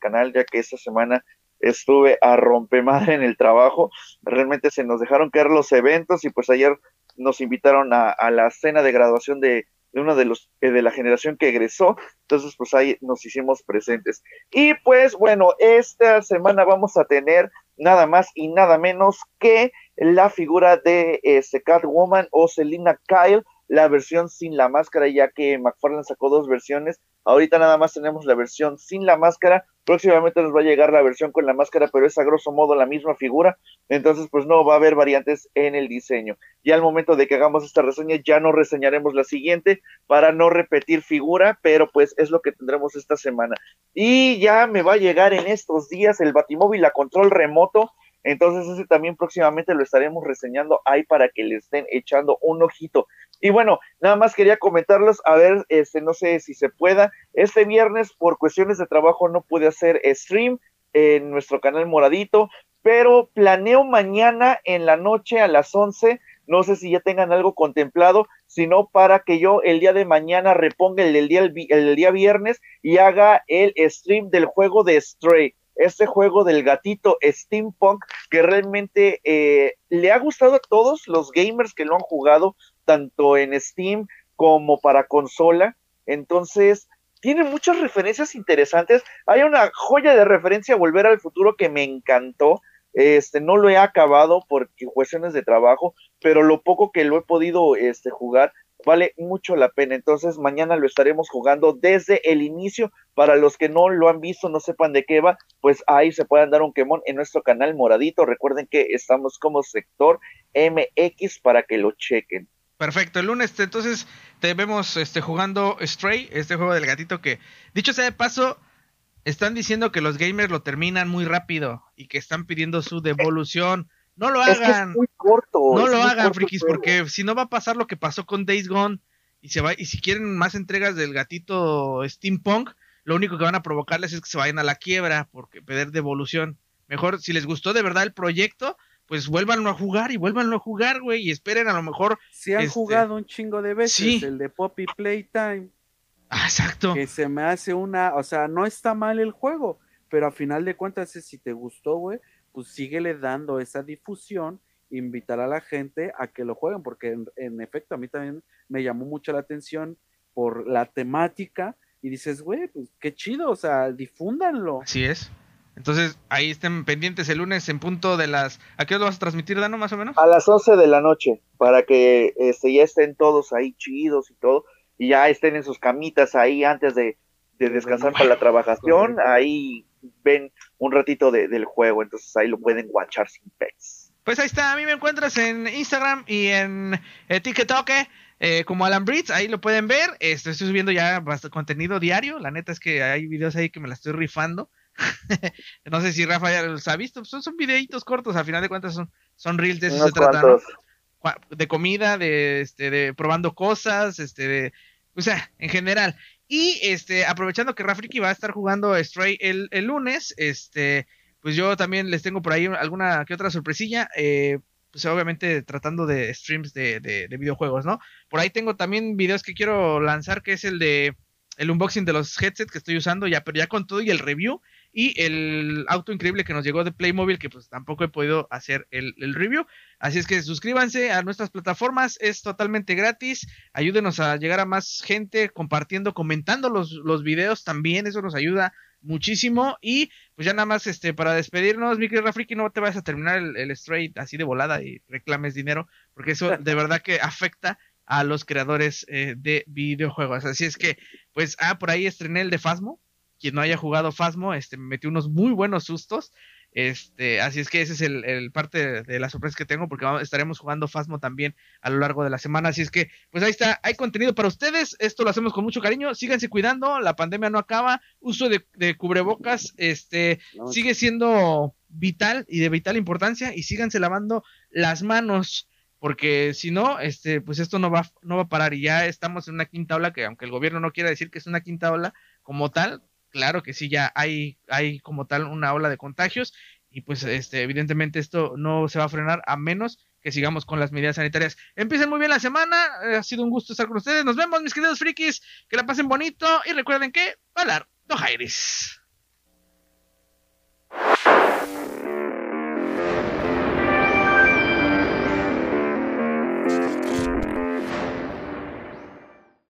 Speaker 2: canal, ya que esta semana estuve a rompemadre en el trabajo. Realmente se nos dejaron caer los eventos y pues ayer nos invitaron a, la cena de graduación de, de uno de los eh, de la generación que egresó. Entonces, pues ahí nos hicimos presentes. Y pues bueno, esta semana vamos a tener nada más y nada menos que la figura de este, Catwoman o Selina Kyle, la versión sin la máscara, ya que McFarlane sacó dos versiones. Ahorita nada más tenemos la versión sin la máscara. Próximamente nos va a llegar la versión con la máscara, pero es a grosso modo la misma figura. Entonces, pues no va a haber variantes en el diseño. Y al momento de que hagamos esta reseña, ya no reseñaremos la siguiente para no repetir figura, pero pues es lo que tendremos esta semana. Y ya me va a llegar en estos días el Batimóvil a control remoto entonces ese también próximamente lo estaremos reseñando ahí para que le estén echando un ojito. Y bueno, nada más quería comentarlos, a ver, este, no sé si se pueda. Este viernes por cuestiones de trabajo no pude hacer stream en nuestro canal Moradito, pero planeo mañana en la noche a las 11 no sé si ya tengan algo contemplado, sino para que yo el día de mañana reponga el día, el día viernes y haga el stream del juego de Stray este juego del gatito steampunk que realmente eh, le ha gustado a todos los gamers que lo han jugado, tanto en Steam como para consola. Entonces, tiene muchas referencias interesantes. Hay una joya de referencia Volver al Futuro que me encantó. Este, no lo he acabado por cuestiones de trabajo, pero lo poco que lo he podido este, jugar vale mucho la pena. Entonces, mañana lo estaremos jugando desde el inicio. Para los que no lo han visto, no sepan de qué va, pues ahí se pueden dar un quemón en nuestro canal moradito. Recuerden que estamos como sector MX para que lo chequen.
Speaker 1: Perfecto, el lunes entonces te vemos este, jugando Stray, este juego del gatito que, dicho sea de paso, están diciendo que los gamers lo terminan muy rápido y que están pidiendo su devolución. No lo hagan.
Speaker 2: muy corto.
Speaker 1: No lo hagan, frikis, porque si no va a pasar lo que pasó con Days Gone y se va y si quieren más entregas del gatito Steampunk, lo único que van a provocarles es que se vayan a la quiebra porque pedir devolución. Mejor si les gustó de verdad el proyecto, pues vuélvanlo a jugar y vuélvanlo a jugar, güey, y esperen a lo mejor.
Speaker 3: Si han este, jugado un chingo de veces el de Poppy Playtime.
Speaker 1: Ah, exacto.
Speaker 3: Que se me hace una, o sea, no está mal el juego, pero a final de cuentas, si te gustó, güey, pues síguele dando esa difusión, invitar a la gente a que lo jueguen, porque en, efecto a mí también me llamó mucho la atención por la temática y dices, güey, pues qué chido, o sea, difúndanlo.
Speaker 1: Así es. Entonces, ahí estén pendientes el lunes en punto de las... ¿A qué hora lo vas a transmitir, Dano, más o menos?
Speaker 2: A las 11 de la noche, para que este, ya estén todos ahí chidos y todo, y ya estén en sus camitas ahí antes de, descansar para la trabajación, ahí ven un ratito del juego, entonces ahí lo pueden guachar sin pets.
Speaker 1: Pues ahí está, a mí me encuentras en Instagram y en eh, TikTok eh, como Alan Brits, ahí lo pueden ver, estoy subiendo ya bastante contenido diario, la neta es que hay videos ahí que me la estoy rifando. no sé si Rafa ya los ha visto, son, son videitos cortos, al final de cuentas son, son reels de eso se trata, De comida, de, este, de probando cosas, este, de, o sea, en general. Y este, aprovechando que Rafriki va a estar jugando Stray el, el, lunes, este, pues yo también les tengo por ahí alguna que otra sorpresilla. Eh, pues obviamente tratando de streams de, de, de, videojuegos, ¿no? Por ahí tengo también videos que quiero lanzar, que es el de el unboxing de los headsets que estoy usando, ya, pero ya con todo y el review y el auto increíble que nos llegó de Playmobil, que pues tampoco he podido hacer el, review. Así es que suscríbanse a nuestras plataformas, es totalmente gratis. Ayúdenos a llegar a más gente compartiendo, comentando los, los videos también, eso nos ayuda muchísimo. Y pues ya nada más este para despedirnos, mi querido Rafriki, no te vayas a terminar el, el straight así de volada y reclames dinero, porque eso de verdad que afecta a los creadores eh, de videojuegos. Así es que, pues, ah, por ahí estrené el de Fasmo, quien no haya jugado Fasmo, este, me metió unos muy buenos sustos. Este, así es que ese es el, parte de, la sorpresa que tengo, porque estaremos jugando Fasmo también a lo largo de la semana. Así es que, pues ahí está, hay contenido para ustedes. Esto lo hacemos con mucho cariño. Síganse cuidando, la pandemia no acaba. Uso de, cubrebocas, este, sigue siendo vital y de vital importancia. Y síganse lavando las manos porque si no, este, pues esto no va, no va a parar y ya estamos en una quinta ola que aunque el gobierno no quiera decir que es una quinta ola como tal, claro que sí, ya hay, hay como tal una ola de contagios y pues este, evidentemente esto no se va a frenar a menos que sigamos con las medidas sanitarias. Empiecen muy bien la semana, ha sido un gusto estar con ustedes, nos vemos mis queridos frikis, que la pasen bonito y recuerden que, hablar, no Jairis.